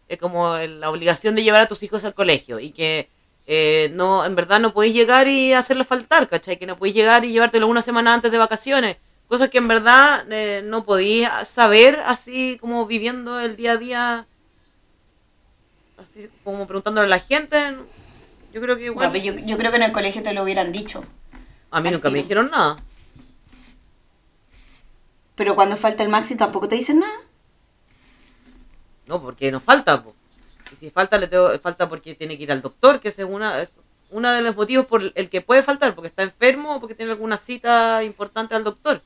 Es como el- la obligación de llevar a tus hijos al colegio. Y que eh, no, en verdad no podéis llegar y hacerlo faltar, ¿cachai? Que no podéis llegar y llevártelo una semana antes de vacaciones. Cosas que en verdad eh, no podías saber así como viviendo el día a día. Así como preguntándole a la gente. Yo creo que igual... Yo, yo creo que en el colegio te lo hubieran dicho. A mí nunca me dijeron nada. Pero cuando falta el maxi tampoco te dicen nada. No, porque nos falta. po. Y si falta, le tengo, falta porque tiene que ir al doctor, que ese es una, es uno de los motivos por el que puede faltar, porque está enfermo o porque tiene alguna cita importante al doctor.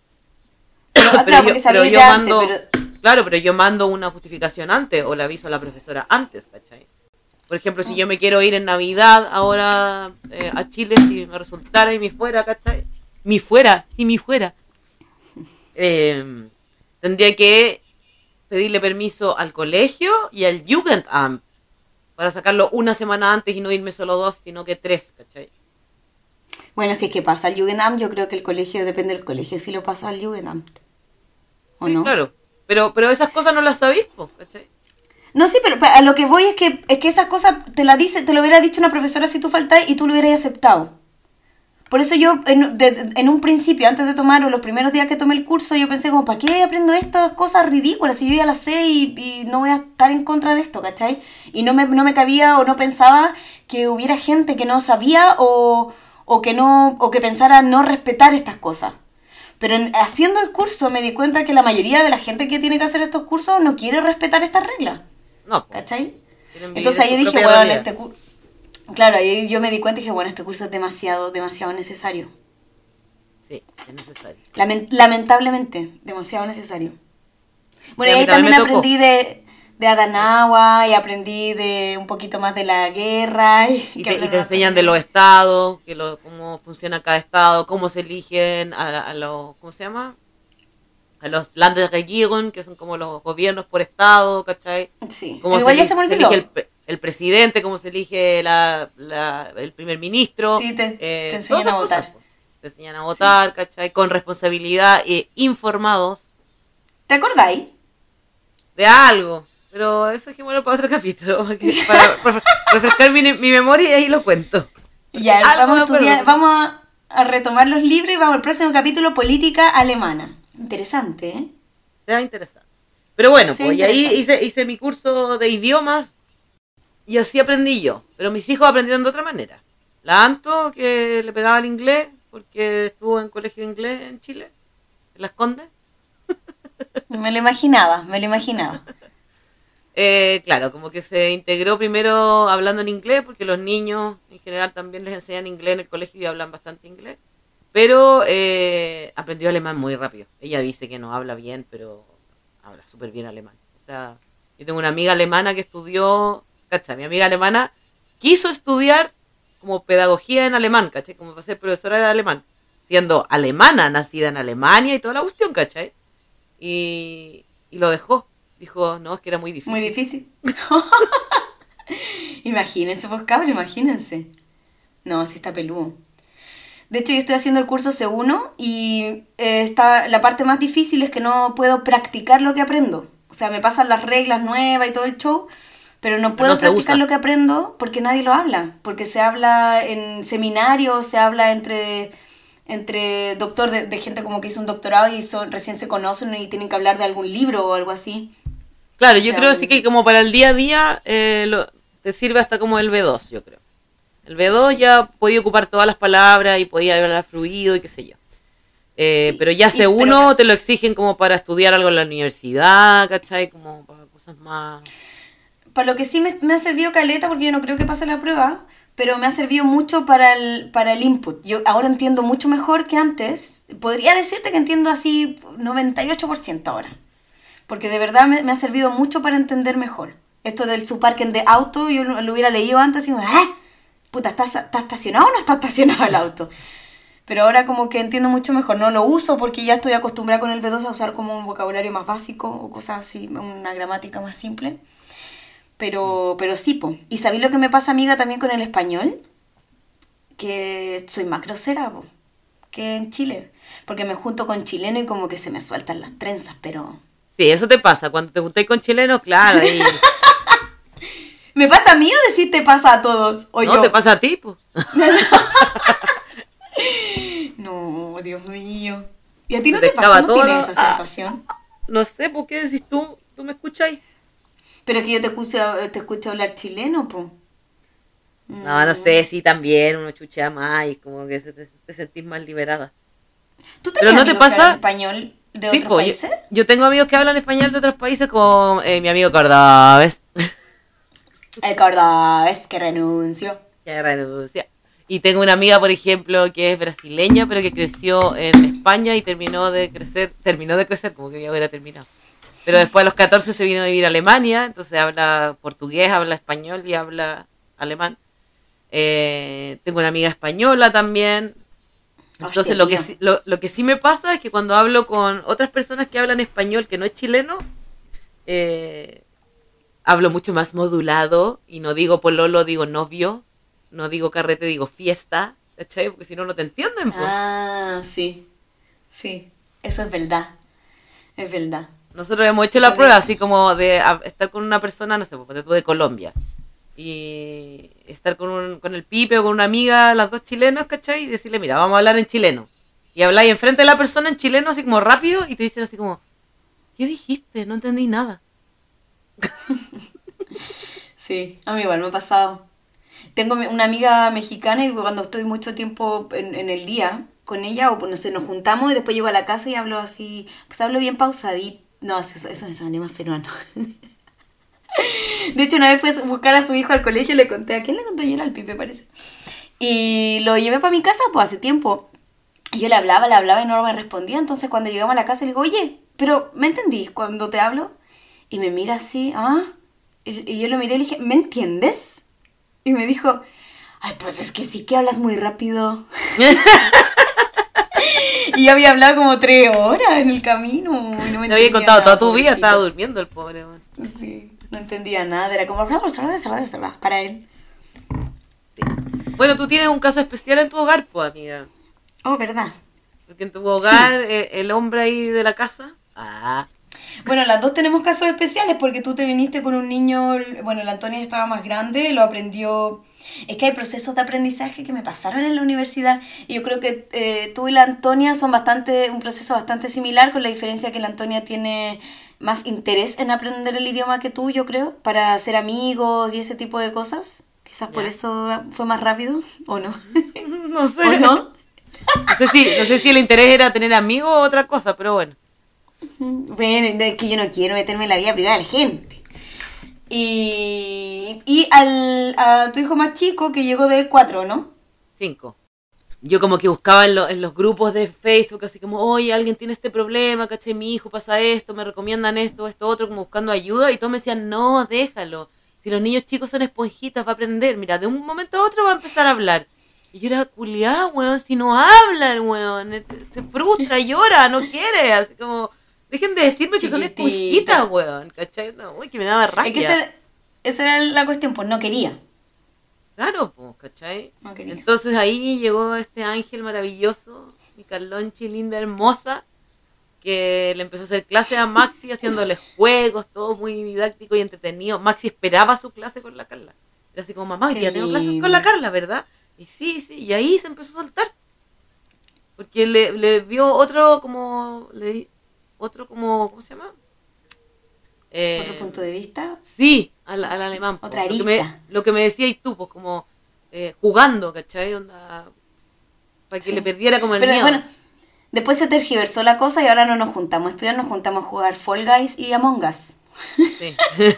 Pero, ah, claro, porque sabía de antes, pero... Claro, pero yo mando una justificación antes o le aviso a la profesora antes, ¿cachai? Por ejemplo, si yo me quiero ir en Navidad ahora eh, a Chile, si me resultara y me fuera, ¿cachai? Mi fuera, y mi fuera. Eh, tendría que pedirle permiso al colegio y al Jugendamt para sacarlo una semana antes y no irme solo dos, sino que tres, ¿cachai? Bueno, si es que pasa al Jugendamt, yo creo que el colegio depende del colegio si lo pasa al Jugendamt. ¿O Sí, no? claro. Pero, pero esas cosas no las sabéis, ¿cachai? No, sí, pero a lo que voy es que, es que esas cosas te la dice, te lo hubiera dicho una profesora si tú faltas y tú lo hubieras aceptado. Por eso yo, en, un principio, antes de tomar, o los primeros días que tomé el curso, yo pensé como, ¿para qué aprendo estas cosas ridículas si yo ya las sé y, y no voy a estar en contra de esto, ¿cachai? Y no me, no me cabía o no pensaba que hubiera gente que no sabía o, o que no, o que pensara no respetar estas cosas. Pero en- haciendo el curso me di cuenta que la mayoría de la gente que tiene que hacer estos cursos no quiere respetar estas reglas. No. ¿Cachai? Entonces ahí dije, bueno, realidad. este curso... Claro, ahí yo me di cuenta y dije, bueno, este curso es demasiado, demasiado necesario. Sí, es necesario. Lamen- lamentablemente, demasiado necesario. Bueno, y ahí también aprendí de, de Adanagua y aprendí de un poquito más de la guerra. Y, te, y te hablaba enseñan de los estados, que lo, cómo funciona cada estado, cómo se eligen a, a los, ¿cómo se llama? Los Landesregierung, que son como los gobiernos por estado, ¿cachai? Sí, ya eli- se me elige olvidó. el, pre- el presidente, cómo se elige la, la- el primer ministro. Sí, te- eh, te enseñan a cosas, votar. pues. Te enseñan a votar, ¿cachai? Con responsabilidad, eh, informados ¿Te acordáis? de algo. Pero eso es que bueno para otro capítulo, para, para refrescar mi, mi memoria y ahí lo cuento. Ya, Algo vamos a estudiar, vamos a retomar los libros y vamos al próximo capítulo, Política Alemana. Interesante, ¿eh? Te va a interesar. Pero bueno, Sí, pues y ahí interesante. hice, hice mi curso de idiomas y así aprendí yo. Pero mis hijos aprendieron de otra manera. La Anto, que le pegaba al inglés, porque estuvo en colegio de inglés en Chile, en Las Condes. Me lo imaginaba, me lo imaginaba. Eh, claro, como que se integró primero hablando en inglés, porque los niños en general también les enseñan inglés en el colegio y hablan bastante inglés. Pero eh, aprendió alemán muy rápido. Ella dice que no habla bien, pero habla súper bien alemán. O sea, yo tengo una amiga alemana que estudió, ¿cachai? Mi amiga alemana quiso estudiar como pedagogía en alemán, ¿cachai? Como para ser profesora de alemán. Siendo alemana, nacida en Alemania y toda la cuestión, ¿cachai? Y, y lo dejó. Dijo, no, es que era muy difícil. Muy difícil. imagínense, pues cabrón, imagínense. No, sí está peludo. De hecho, yo estoy haciendo el curso C1 y eh, está, la parte más difícil es que no puedo practicar lo que aprendo. O sea, me pasan las reglas nuevas y todo el show, pero no puedo no practicar usa. lo que aprendo porque nadie lo habla. Porque se habla en seminarios, se habla entre, entre doctor, de, de gente como que hizo un doctorado y son, recién se conocen y tienen que hablar de algún libro o algo así. Claro, O yo sea, creo un- sí que como para el día a día eh, lo- te sirve hasta como el B2, yo creo. El B2 ya podía ocupar todas las palabras y podía hablar fluido y qué sé yo. Eh, Sí, pero ya C1 pero- te lo exigen como para estudiar algo en la universidad, ¿cachai? Como para cosas más... Para lo que sí me, me ha servido caleta, porque yo no creo que pase la prueba, pero me ha servido mucho para el, para el input. Yo ahora entiendo mucho mejor que antes. Podría decirte que entiendo así 98% ahora. Porque de verdad me, me ha servido mucho para entender mejor. Esto del su parking de auto, yo lo, lo hubiera leído antes y me, ¿eh? Puta, ¿está, ¿está estacionado o no está estacionado el auto? Pero ahora como que entiendo mucho mejor. No lo uso porque ya estoy acostumbrada con el B2 a usar como un vocabulario más básico o cosas así, una gramática más simple. Pero, pero sí, po. ¿Y sabéis lo que me pasa, amiga, también con el español? Que soy más grosera, po, que en Chile. Porque me junto con chileno y como que se me sueltan las trenzas, pero... Sí, eso te pasa. Cuando te juntáis con chilenos, claro. ahí- ¿Me pasa a mí o decir te pasa a todos? O no, yo. te pasa a ti, pues. No, Dios mío. ¿Y a ti no te te pasa? ¿No todo, tienes esa ah. sensación? No sé, ¿por qué decís tú? ¿Tú me escucháis? Pero que yo te escucho, te escucho hablar chileno, po. No, no sé, sí, también uno chuchea más y como que se- te, te sentís más liberada. ¿Tú Pero no te pasa- español de Sí, otros po, yo, países? yo tengo amigos que hablan español de otros países como eh, mi amigo cordobés. El cordobés que renuncio. que renuncia. Y tengo una amiga, por ejemplo, que es brasileña, pero que creció en España y terminó de crecer, terminó de crecer, como que ya hubiera terminado. Pero después a los 14 se vino a vivir a Alemania, entonces habla portugués, habla español y habla alemán. Eh, tengo una amiga española también. Entonces Hostia, lo que, sí, lo, lo que sí me pasa es que cuando hablo con otras personas que hablan español que no es chileno, eh, hablo mucho más modulado y no digo pololo, digo novio, no digo carrete, digo fiesta, ¿cachai? Porque si no, no te entienden. pues. Ah, sí. Sí, eso es verdad. Es verdad. Nosotros hemos hecho la prueba así como de estar con una persona, no sé, pues tú de Colombia. Y estar con, un- con el pipe o con una amiga, las dos chilenas, ¿cachai? Y decirle, mira, vamos a hablar en chileno. Y habláis enfrente de la persona en chileno así como rápido y te dicen así como, ¿qué dijiste? No entendí nada. Sí, a mí igual me ha pasado. Tengo una amiga mexicana y cuando estoy mucho tiempo en, el día con ella, o pues, no sé, nos juntamos y después llego a la casa y hablo así, pues hablo bien pausadito. No, eso, eso me sale más peruano. De hecho, una vez fui a buscar a su hijo al colegio y le conté, ¿a quién le conté ayer? Al Pipe, parece. Y lo llevé para mi casa, pues hace tiempo. Y yo le hablaba, le hablaba y no me respondía. Entonces, cuando llegamos a la casa, le digo, oye, pero ¿me entendís cuando te hablo? Y me mira así, ¿ah? Y, y yo lo miré y le dije, ¿me entiendes? Y me dijo, ay, pues es que sí que hablas muy rápido. y yo había hablado como tres horas en el camino. Y no me había contado nada, toda tu vida, estaba durmiendo el pobre. man. Sí, no entendía nada. Era como, para él. Sí. Bueno, tú tienes un caso especial en tu hogar, pues, amiga. Oh, ¿verdad? Porque en tu hogar, eh, el hombre ahí de la casa. Ah, Bueno, las dos tenemos casos especiales porque tú te viniste con un niño, bueno, la Antonia estaba más grande, lo aprendió... Es que hay procesos de aprendizaje que me pasaron en la universidad y yo creo que eh, tú y la Antonia son bastante, un proceso bastante similar con la diferencia que la Antonia tiene más interés en aprender el idioma que tú, yo creo, para ser amigos y ese tipo de cosas. Quizás por eso fue más rápido, ¿o no? no sé. ¿O no? No sé, si, no sé si el interés era tener amigos o otra cosa, pero bueno. Bueno, es que yo no quiero meterme en la vida privada de la gente. Y, y al, a tu hijo más chico que llegó de cuatro, ¿no? Cinco. Yo como que buscaba en, lo- en los grupos de Facebook, así como, oye, alguien tiene este problema, ¿cachai? Mi hijo pasa esto, me recomiendan esto, esto, otro, como buscando ayuda, y todos me decían, no, déjalo. Si los niños chicos son esponjitas, va a aprender. Mira, de un momento a otro va a empezar a hablar. Y yo era culiada, weón, si no hablan, weón. Se frustra, llora, no quiere. Así como, dejen de decirme que son esponjitas, weón. ¿Cachai? No, uy, que me daba rabia. Es que esa, esa era la cuestión, pues no quería. Claro, pues, ¿cachai? No quería. Entonces ahí llegó este ángel maravilloso, mi Carlonchi, linda, hermosa, que le empezó a hacer clase a Maxi haciéndole juegos, todo muy didáctico y entretenido. Maxi esperaba su clase con la Carla. Era así como, mamá, día tengo clases con la Carla, ¿verdad? Y sí, sí, y ahí se empezó a soltar. Porque le, le vio otro como, le, otro como, ¿cómo se llama? Eh, Otro punto de vista. Sí, al, al alemán. po. Otra lo, que me, arista. lo que me decías tú, pues como eh, jugando, ¿cachai? Onda, para que Sí. le perdiera como el Pero miedo. bueno, después se tergiversó la cosa y ahora no nos juntamos estudiar, nos juntamos a jugar Fall Guys y Among Us. Sí.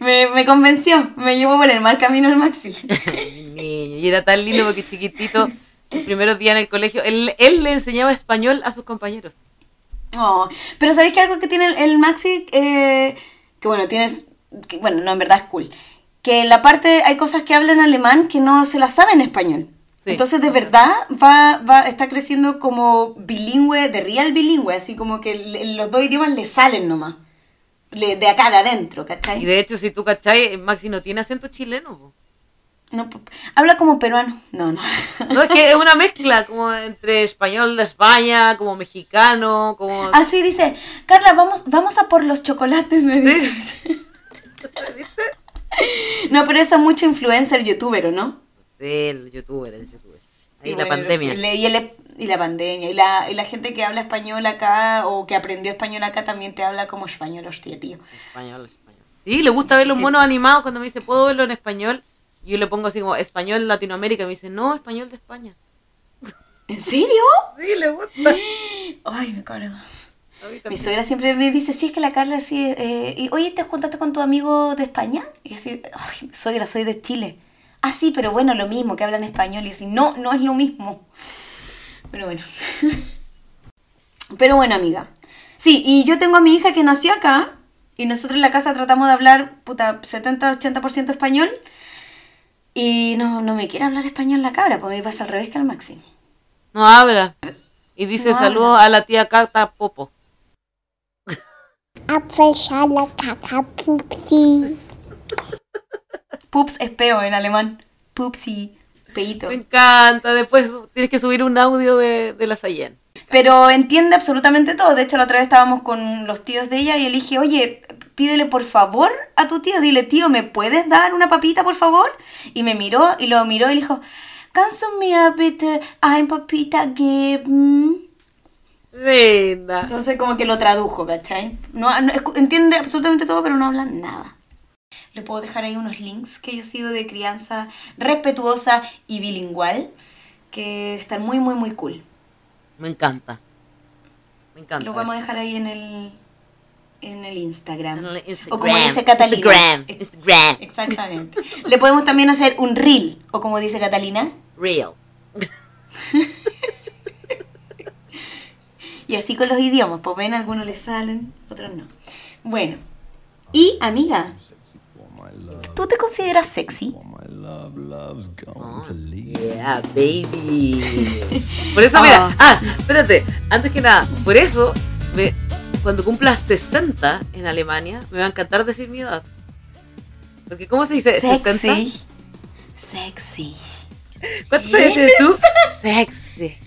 Me, me convenció, me llevó por el mal camino el Maxi. Niño. Y era tan lindo porque chiquitito, los primeros días en el colegio, él, él le enseñaba español a sus compañeros. Oh, pero ¿sabéis que algo que tiene el, el Maxi? Eh, que bueno, tienes. que, bueno, no, en verdad es cool. Que en la parte hay cosas que hablan alemán que no se las sabe en español. Sí. Entonces, de verdad, va, va, está creciendo como bilingüe, de real bilingüe, así como que le- los dos idiomas le salen nomás. Le- de acá, de adentro, ¿cachai? Y de hecho, si tú cachai, Maxi no tiene acento chileno. po. No, habla como peruano. No, no. No, es que es una mezcla como entre español de España, como mexicano, como... Así dice, Carla, vamos, vamos a por los chocolates, me dice. No, pero eso es mucho influencer youtuber, ¿o ¿no? El youtuber, el youtuber. Ahí Y la bueno, pandemia. le- y, el- y la pandemia. Y la, y la gente que habla español acá o que aprendió español acá también te habla como español, hostia, tío. Español, español. Sí, le gusta ver los monos animados cuando me dice, ¿puedo verlo en español? Y yo le pongo así como, español Latinoamérica. Y me dice, no, español de España. ¿En serio? Sí, le gusta. Ay, me cargo. Mi suegra siempre me dice, sí, es que la Carla así, eh, y, oye, ¿te juntaste con tu amigo de España? Y así, ay, suegra, soy de Chile. Ah, sí, pero bueno, lo mismo, que hablan español. Y así, no, no es lo mismo. Pero bueno. Pero bueno, amiga. Sí, y yo tengo a mi hija que nació acá, y nosotros en la casa tratamos de hablar, puta, 70-80% español, y no, no me quiere hablar español la cabra, pues me pasa al revés que al Maxi. No habla. Y dice, No saludos a la tía Carta Popo. Apfelschale Kakapupsi. Pups es peo en alemán. Pupsi, peito. Me encanta. Después tienes que subir un audio de, de la Sayen. Pero entiende absolutamente todo. De hecho, la otra vez estábamos con los tíos de ella y le dije, oye, pídele por favor a tu tío. Dile, tío, ¿me puedes dar una papita, por favor? Y me miró y lo miró y le dijo, ¿Kannst du mir bitte ein papita geben? Linda. Entonces como que lo tradujo, ¿cachai? No, no- entiende absolutamente todo, pero no habla nada. Le puedo dejar ahí unos links que yo sigo de crianza respetuosa y bilingüal, que están muy, muy, muy cool. Me encanta. Me encanta. Lo vamos a dejar ahí en el, en el Instagram. En el O como Instagram. dice Catalina. Instagram. Ex- Instagram. Exactamente. Le podemos también hacer un reel, o como dice Catalina. Real. Y así con los idiomas, pues ven, algunos les salen, otros no. Bueno, y amiga, ¿tú te consideras sexy? My love, love's gone to leave. Yeah, baby. Por eso, mira, ah, espérate, antes que nada, por eso, me- cuando cumpla 60 en Alemania, me va a encantar decir mi edad. Porque, ¿cómo se dice? 60? Sexy. Sexy. ¿Cuántos años tienes tú? Sexy.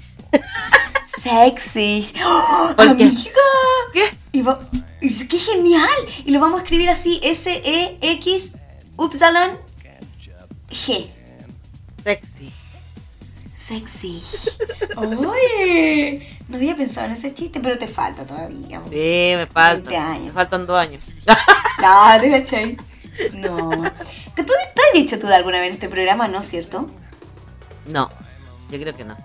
Sexy. ¡Oh, ¿Por qué? amiga. ¿Qué? Y ¡Qué genial! Y lo vamos a escribir así, S-E-X, Upsilon, G. Sexy. Sexy. Oye, no había pensado en ese chiste, pero te falta todavía. Sí, me faltan. 20 años. Me faltan dos años. No, te cachai. No. ¿Que ¿Tú, tú has dicho tú de alguna vez en este programa, no, cierto? no, yo creo que no.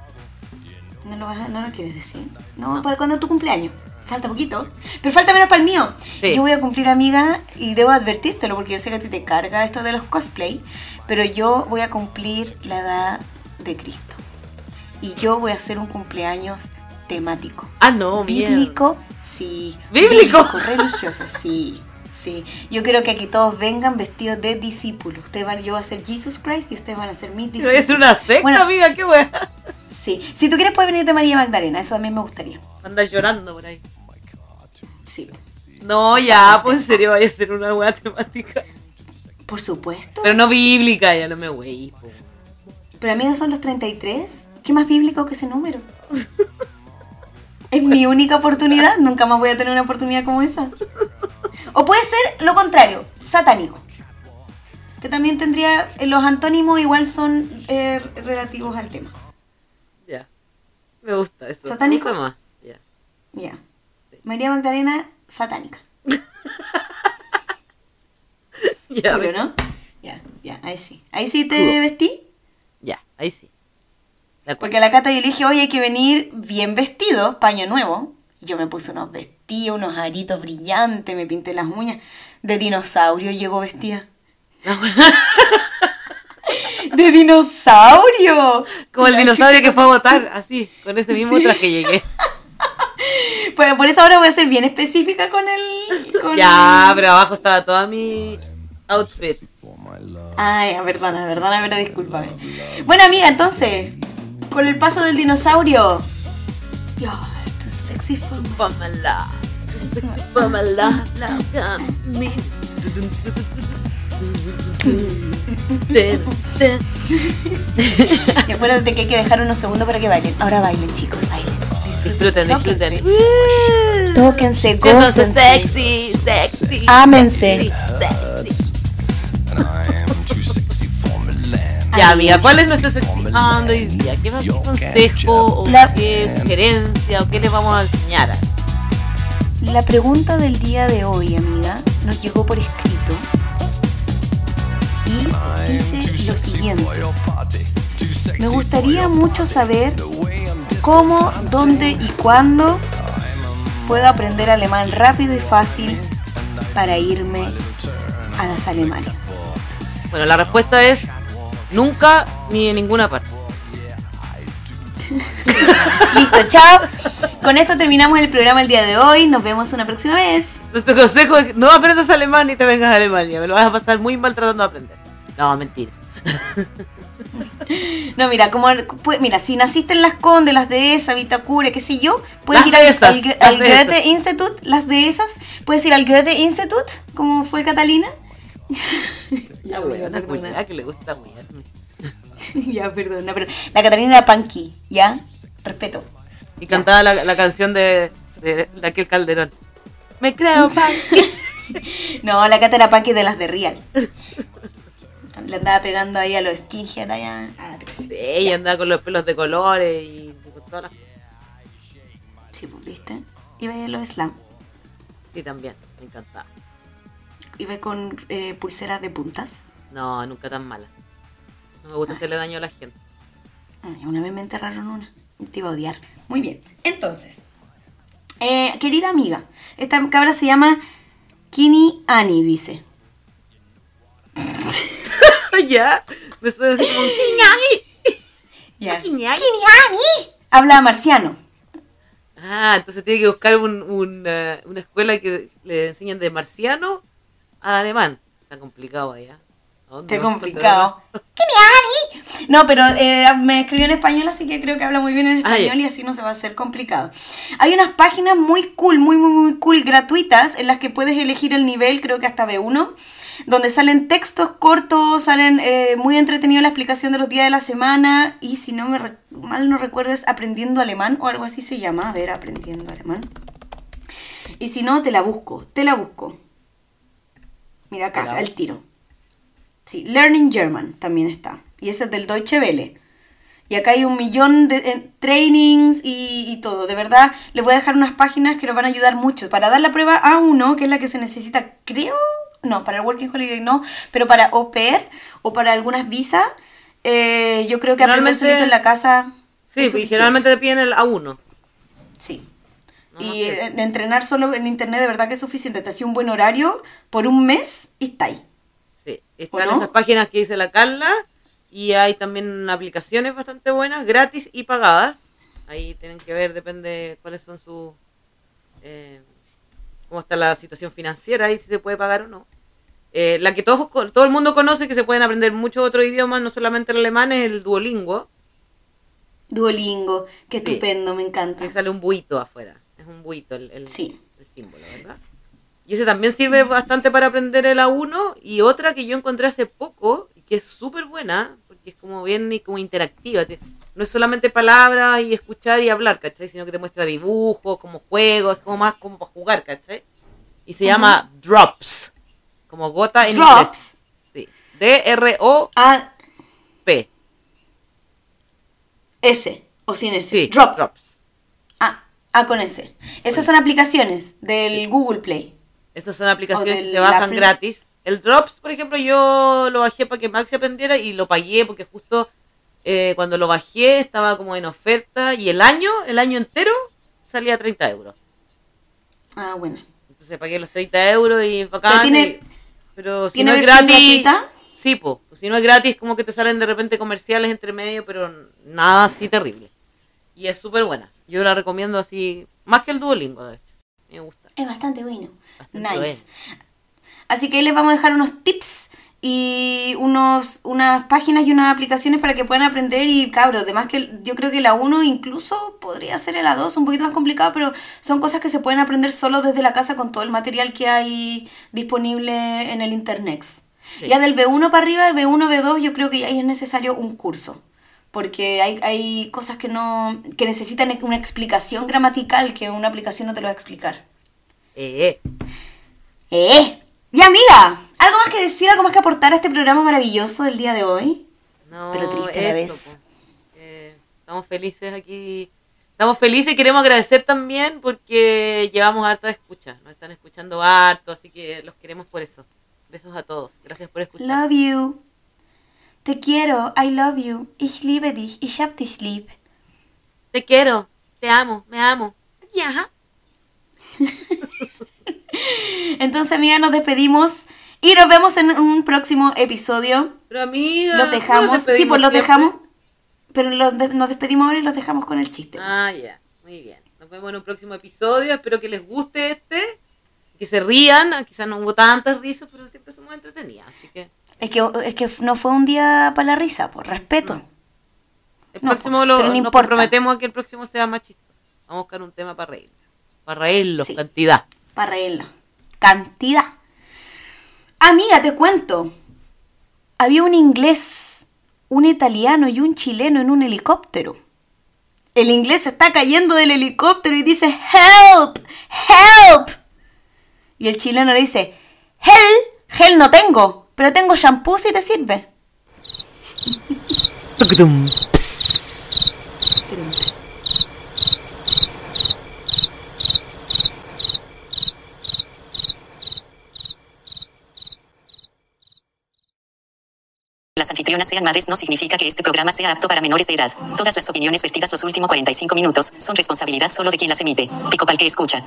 No lo, vas a- no lo quieres decir. No, para cuando es tu cumpleaños. Falta poquito. Pero falta menos para el mío. Sí. Yo voy a cumplir, amiga, y debo advertírtelo porque yo sé que a ti te carga esto de los cosplay. Pero yo voy a cumplir la edad de Cristo. Y yo voy a hacer un cumpleaños temático. Ah, no. Bíblico, sí. ¿Bíblico? religioso, sí. Sí. Yo quiero que aquí todos vengan vestidos de discípulos. Ustedes van, yo voy a ser Jesus Christ y ustedes van a ser mis discípulos. una secta, Bueno. amiga, qué wea. Sí. Si tú quieres puedes venir de María Magdalena, eso también me gustaría. Andas llorando por ahí. No, ya, pues en serio, vaya a ser una wea temática. Por supuesto. Pero no bíblica, ya no me wey. po. Pero amigos, son los 33. ¿Qué más bíblico que ese número? Es mi única oportunidad. Nunca más voy a tener una oportunidad como esa. O puede ser lo contrario, satánico. Que también tendría. eh, Los antónimos igual son eh, relativos al tema. Ya. Me gusta eso. ¿Satánico? Me gusta más. Ya. Ya. María Magdalena, satánica. Ya, ¿no? Ya, ya, ahí sí. Ahí sí te vestí. ya, ahí sí. Porque a la Cata yo le dije, oye, hay que venir bien vestido, paño nuevo. Y yo me puse unos vestidos unos aritos brillantes, me pinté las uñas. De dinosaurio llegó vestida. ¡De dinosaurio! Como el dinosaurio que fue a votar, así, con ese mismo traje llegué. Pero por eso ahora voy a ser bien específica con el. Con Ya, pero abajo estaba toda mi outfit. Ay, perdona, perdona, pero discúlpame. Bueno, amiga, entonces, con el paso del dinosaurio. Too sexy for my love, for my love. Y acuérdate que hay que dejar unos segundos para que bailen. Ahora bailen, chicos, bailen. Disfruten, disfruten. Tóquense, Tóquense, gócense. sexy, sexy. Ámense. Sexy. And I am too sexy for Milan. Ya, amiga, ¿cuál es nuestro sexting hoy día? ¿Qué, más- qué consejo o La- qué sugerencia o qué les vamos a enseñar? La pregunta del día de hoy, amiga, nos llegó por escrito. Y dice lo siguiente. Me gustaría mucho saber cómo, dónde y cuándo puedo aprender alemán rápido y fácil para irme a las Alemanias. Bueno, la respuesta es nunca ni en ninguna parte. Listo, chao. Con esto terminamos el programa el día de hoy. Nos vemos una próxima vez. Nuestro consejo es no aprendas alemán ni te vengas a Alemania. Me lo vas a pasar muy mal tratando de aprender. No, mentira. No, mira, como pu- mira, si naciste en las Condes, las de esa, Vitacura, qué sé yo, puedes Las ir al, dehesas, al, al dehesas. Goethe Institut, las de esas, puedes ir al Goethe Institut, como fue Catalina. Una culiada que le gusta huearme. ya, perdona, pero la Catalina era punky, ¿ya? Respeto. Y cantaba la, la canción de, de, de aquel Calderón. Me creo punk. No, la Cata era punky de las de Real. Le andaba pegando ahí a los skinhead allá. Ah. Sí, ella andaba con los pelos de colores y con todas las Sí, pues, ¿viste? Iba a los slam. Sí, también, me encantaba. Iba con eh, pulseras de puntas. No, nunca tan mala. No me gusta hacerle daño a la gente. Ay, una vez me enterraron una. Te iba a odiar. Muy bien. Entonces, eh, querida amiga, esta cabra se llama Kini Ani, dice. ya, me suena así como... Ya. Kini Ani. Kini Ani. Habla marciano. Ah, entonces tiene que buscar un, un, una escuela que le enseñen de marciano a alemán. Está complicado allá. ¿A dónde Qué complicado. Kini Ani. No, pero eh, me escribió en español, así que creo que habla muy bien en español y así no se va a hacer complicado. Hay unas páginas muy cool, muy, muy, muy cool, gratuitas, en las que puedes elegir el nivel, creo que hasta B1, donde salen textos cortos, salen eh, muy entretenido la explicación de los días de la semana y si no me mal no recuerdo es Aprendiendo Alemán o algo así se llama, a ver, Aprendiendo Alemán. Y si no, te la busco, te la busco. Mira acá, al tiro. Sí, Learning German también está. Y ese es del Deutsche Welle. Y acá hay un millón de eh, trainings y, y todo. De verdad, les voy a dejar unas páginas que nos van a ayudar mucho. Para dar la prueba A1, que es la que se necesita, creo, no, para el Working Holiday no, pero para pair o para algunas visas, eh, yo creo que aprender solito en la casa. Sí, y suficiente. generalmente te piden el A1. Sí. No y eh, entrenar solo en internet de verdad que es suficiente. Te hacía un buen horario por un mes y está ahí. Sí, están no? esas páginas que dice la Carla y hay también aplicaciones bastante buenas, gratis y pagadas. Ahí tienen que ver, depende cuáles son sus... eh, cómo está la situación financiera y si se puede pagar o no. Eh, la que todos, co- todo el mundo conoce que se pueden aprender muchos otros idiomas, no solamente el alemán, es el Duolingo, Duolingo, qué Sí. estupendo, me encanta. que sale un buito afuera. Es un buito el, el- Sí. el símbolo, ¿verdad? Y ese también sirve bastante para aprender el A1. Y otra que yo encontré hace poco, y que es súper buena, porque es como bien y como interactiva. te- No es solamente palabras y escuchar y hablar, ¿cachai? Sino que te muestra dibujos, como juegos, es como más como para jugar, ¿cachai? Y se llama Drops, como gota en Drops. inglés. Sí. D-R-O-P. S, o sin S. Sí, Drop. Drops. Ah, ah, con S. Esas son aplicaciones del Google Play. Estas son aplicaciones que se bajan gratis. El Drops, por ejemplo, yo lo bajé para que Maxi aprendiera y lo pagué porque justo eh, cuando lo bajé estaba como en oferta y el año, el año entero, salía a 30 euros. Ah, bueno. Entonces pagué los 30 euros y bacán. Pero tiene- y- pero si ¿tiene no es gratis. gratuita? Sí, po. Si no es gratis, como que te salen de repente comerciales entre medio, pero nada así terrible. Y es súper buena. Yo la recomiendo así, más que el Duolingo, de hecho. Me gusta. Es bastante bueno. Nice. Así que ahí les vamos a dejar unos tips y unos, unas páginas y unas aplicaciones para que puedan aprender. Y cabros, además que yo creo que la 1 incluso podría ser la 2, un poquito más complicado, pero son cosas que se pueden aprender solo desde la casa con todo el material que hay disponible en el internet. Sí. Ya del B1 para arriba, B1, B2, yo creo que ahí es necesario un curso. Porque hay, hay cosas que no que necesitan una explicación gramatical que una aplicación no te lo va a explicar. Eh, eh. ¡Eh! ¡Ya, amiga! ¿Algo más que decir, algo más que aportar a este programa maravilloso del día de hoy? No, Pero triste a la vez. po. Eh, estamos felices aquí. Estamos felices y queremos agradecer también porque llevamos harta escucha. Nos están escuchando harto, así que los queremos por eso. Besos a todos. Gracias por escuchar. Love you. Te quiero. I love you. Ich liebe dich. Ich hab dich lieb. Te quiero, te amo, me amo. Ya. Entonces, amiga, nos despedimos y nos vemos en un próximo episodio. Pero amiga, Los ¿no dejamos. Sí, pues los siempre? dejamos. Pero los de- nos despedimos ahora y los dejamos con el chiste. Ah, ya. Muy bien. Nos vemos en un próximo episodio. Espero que les guste este. Que se rían. Ah, Quizás no hubo tantas risas, pero siempre somos entretenidas. Así que Es que, es que no fue un día para la risa, por respeto. el No, próximo lo, pero no nos comprometemos a que el próximo sea más chistoso. Vamos a buscar un tema para reír. Para reírlos, Sí. cantidad. Para reírlo. Cantidad. Amiga, te cuento. Había un inglés, un italiano y un chileno en un helicóptero. El inglés está cayendo del helicóptero y dice, help, help. Y el chileno le dice, gel, gel no tengo, pero tengo shampoo si te sirve. Las anfitrionas sean madres no significa que este programa sea apto para menores de edad. Todas las opiniones vertidas los últimos 45 minutos son responsabilidad solo de quien las emite. Pico pal que escucha.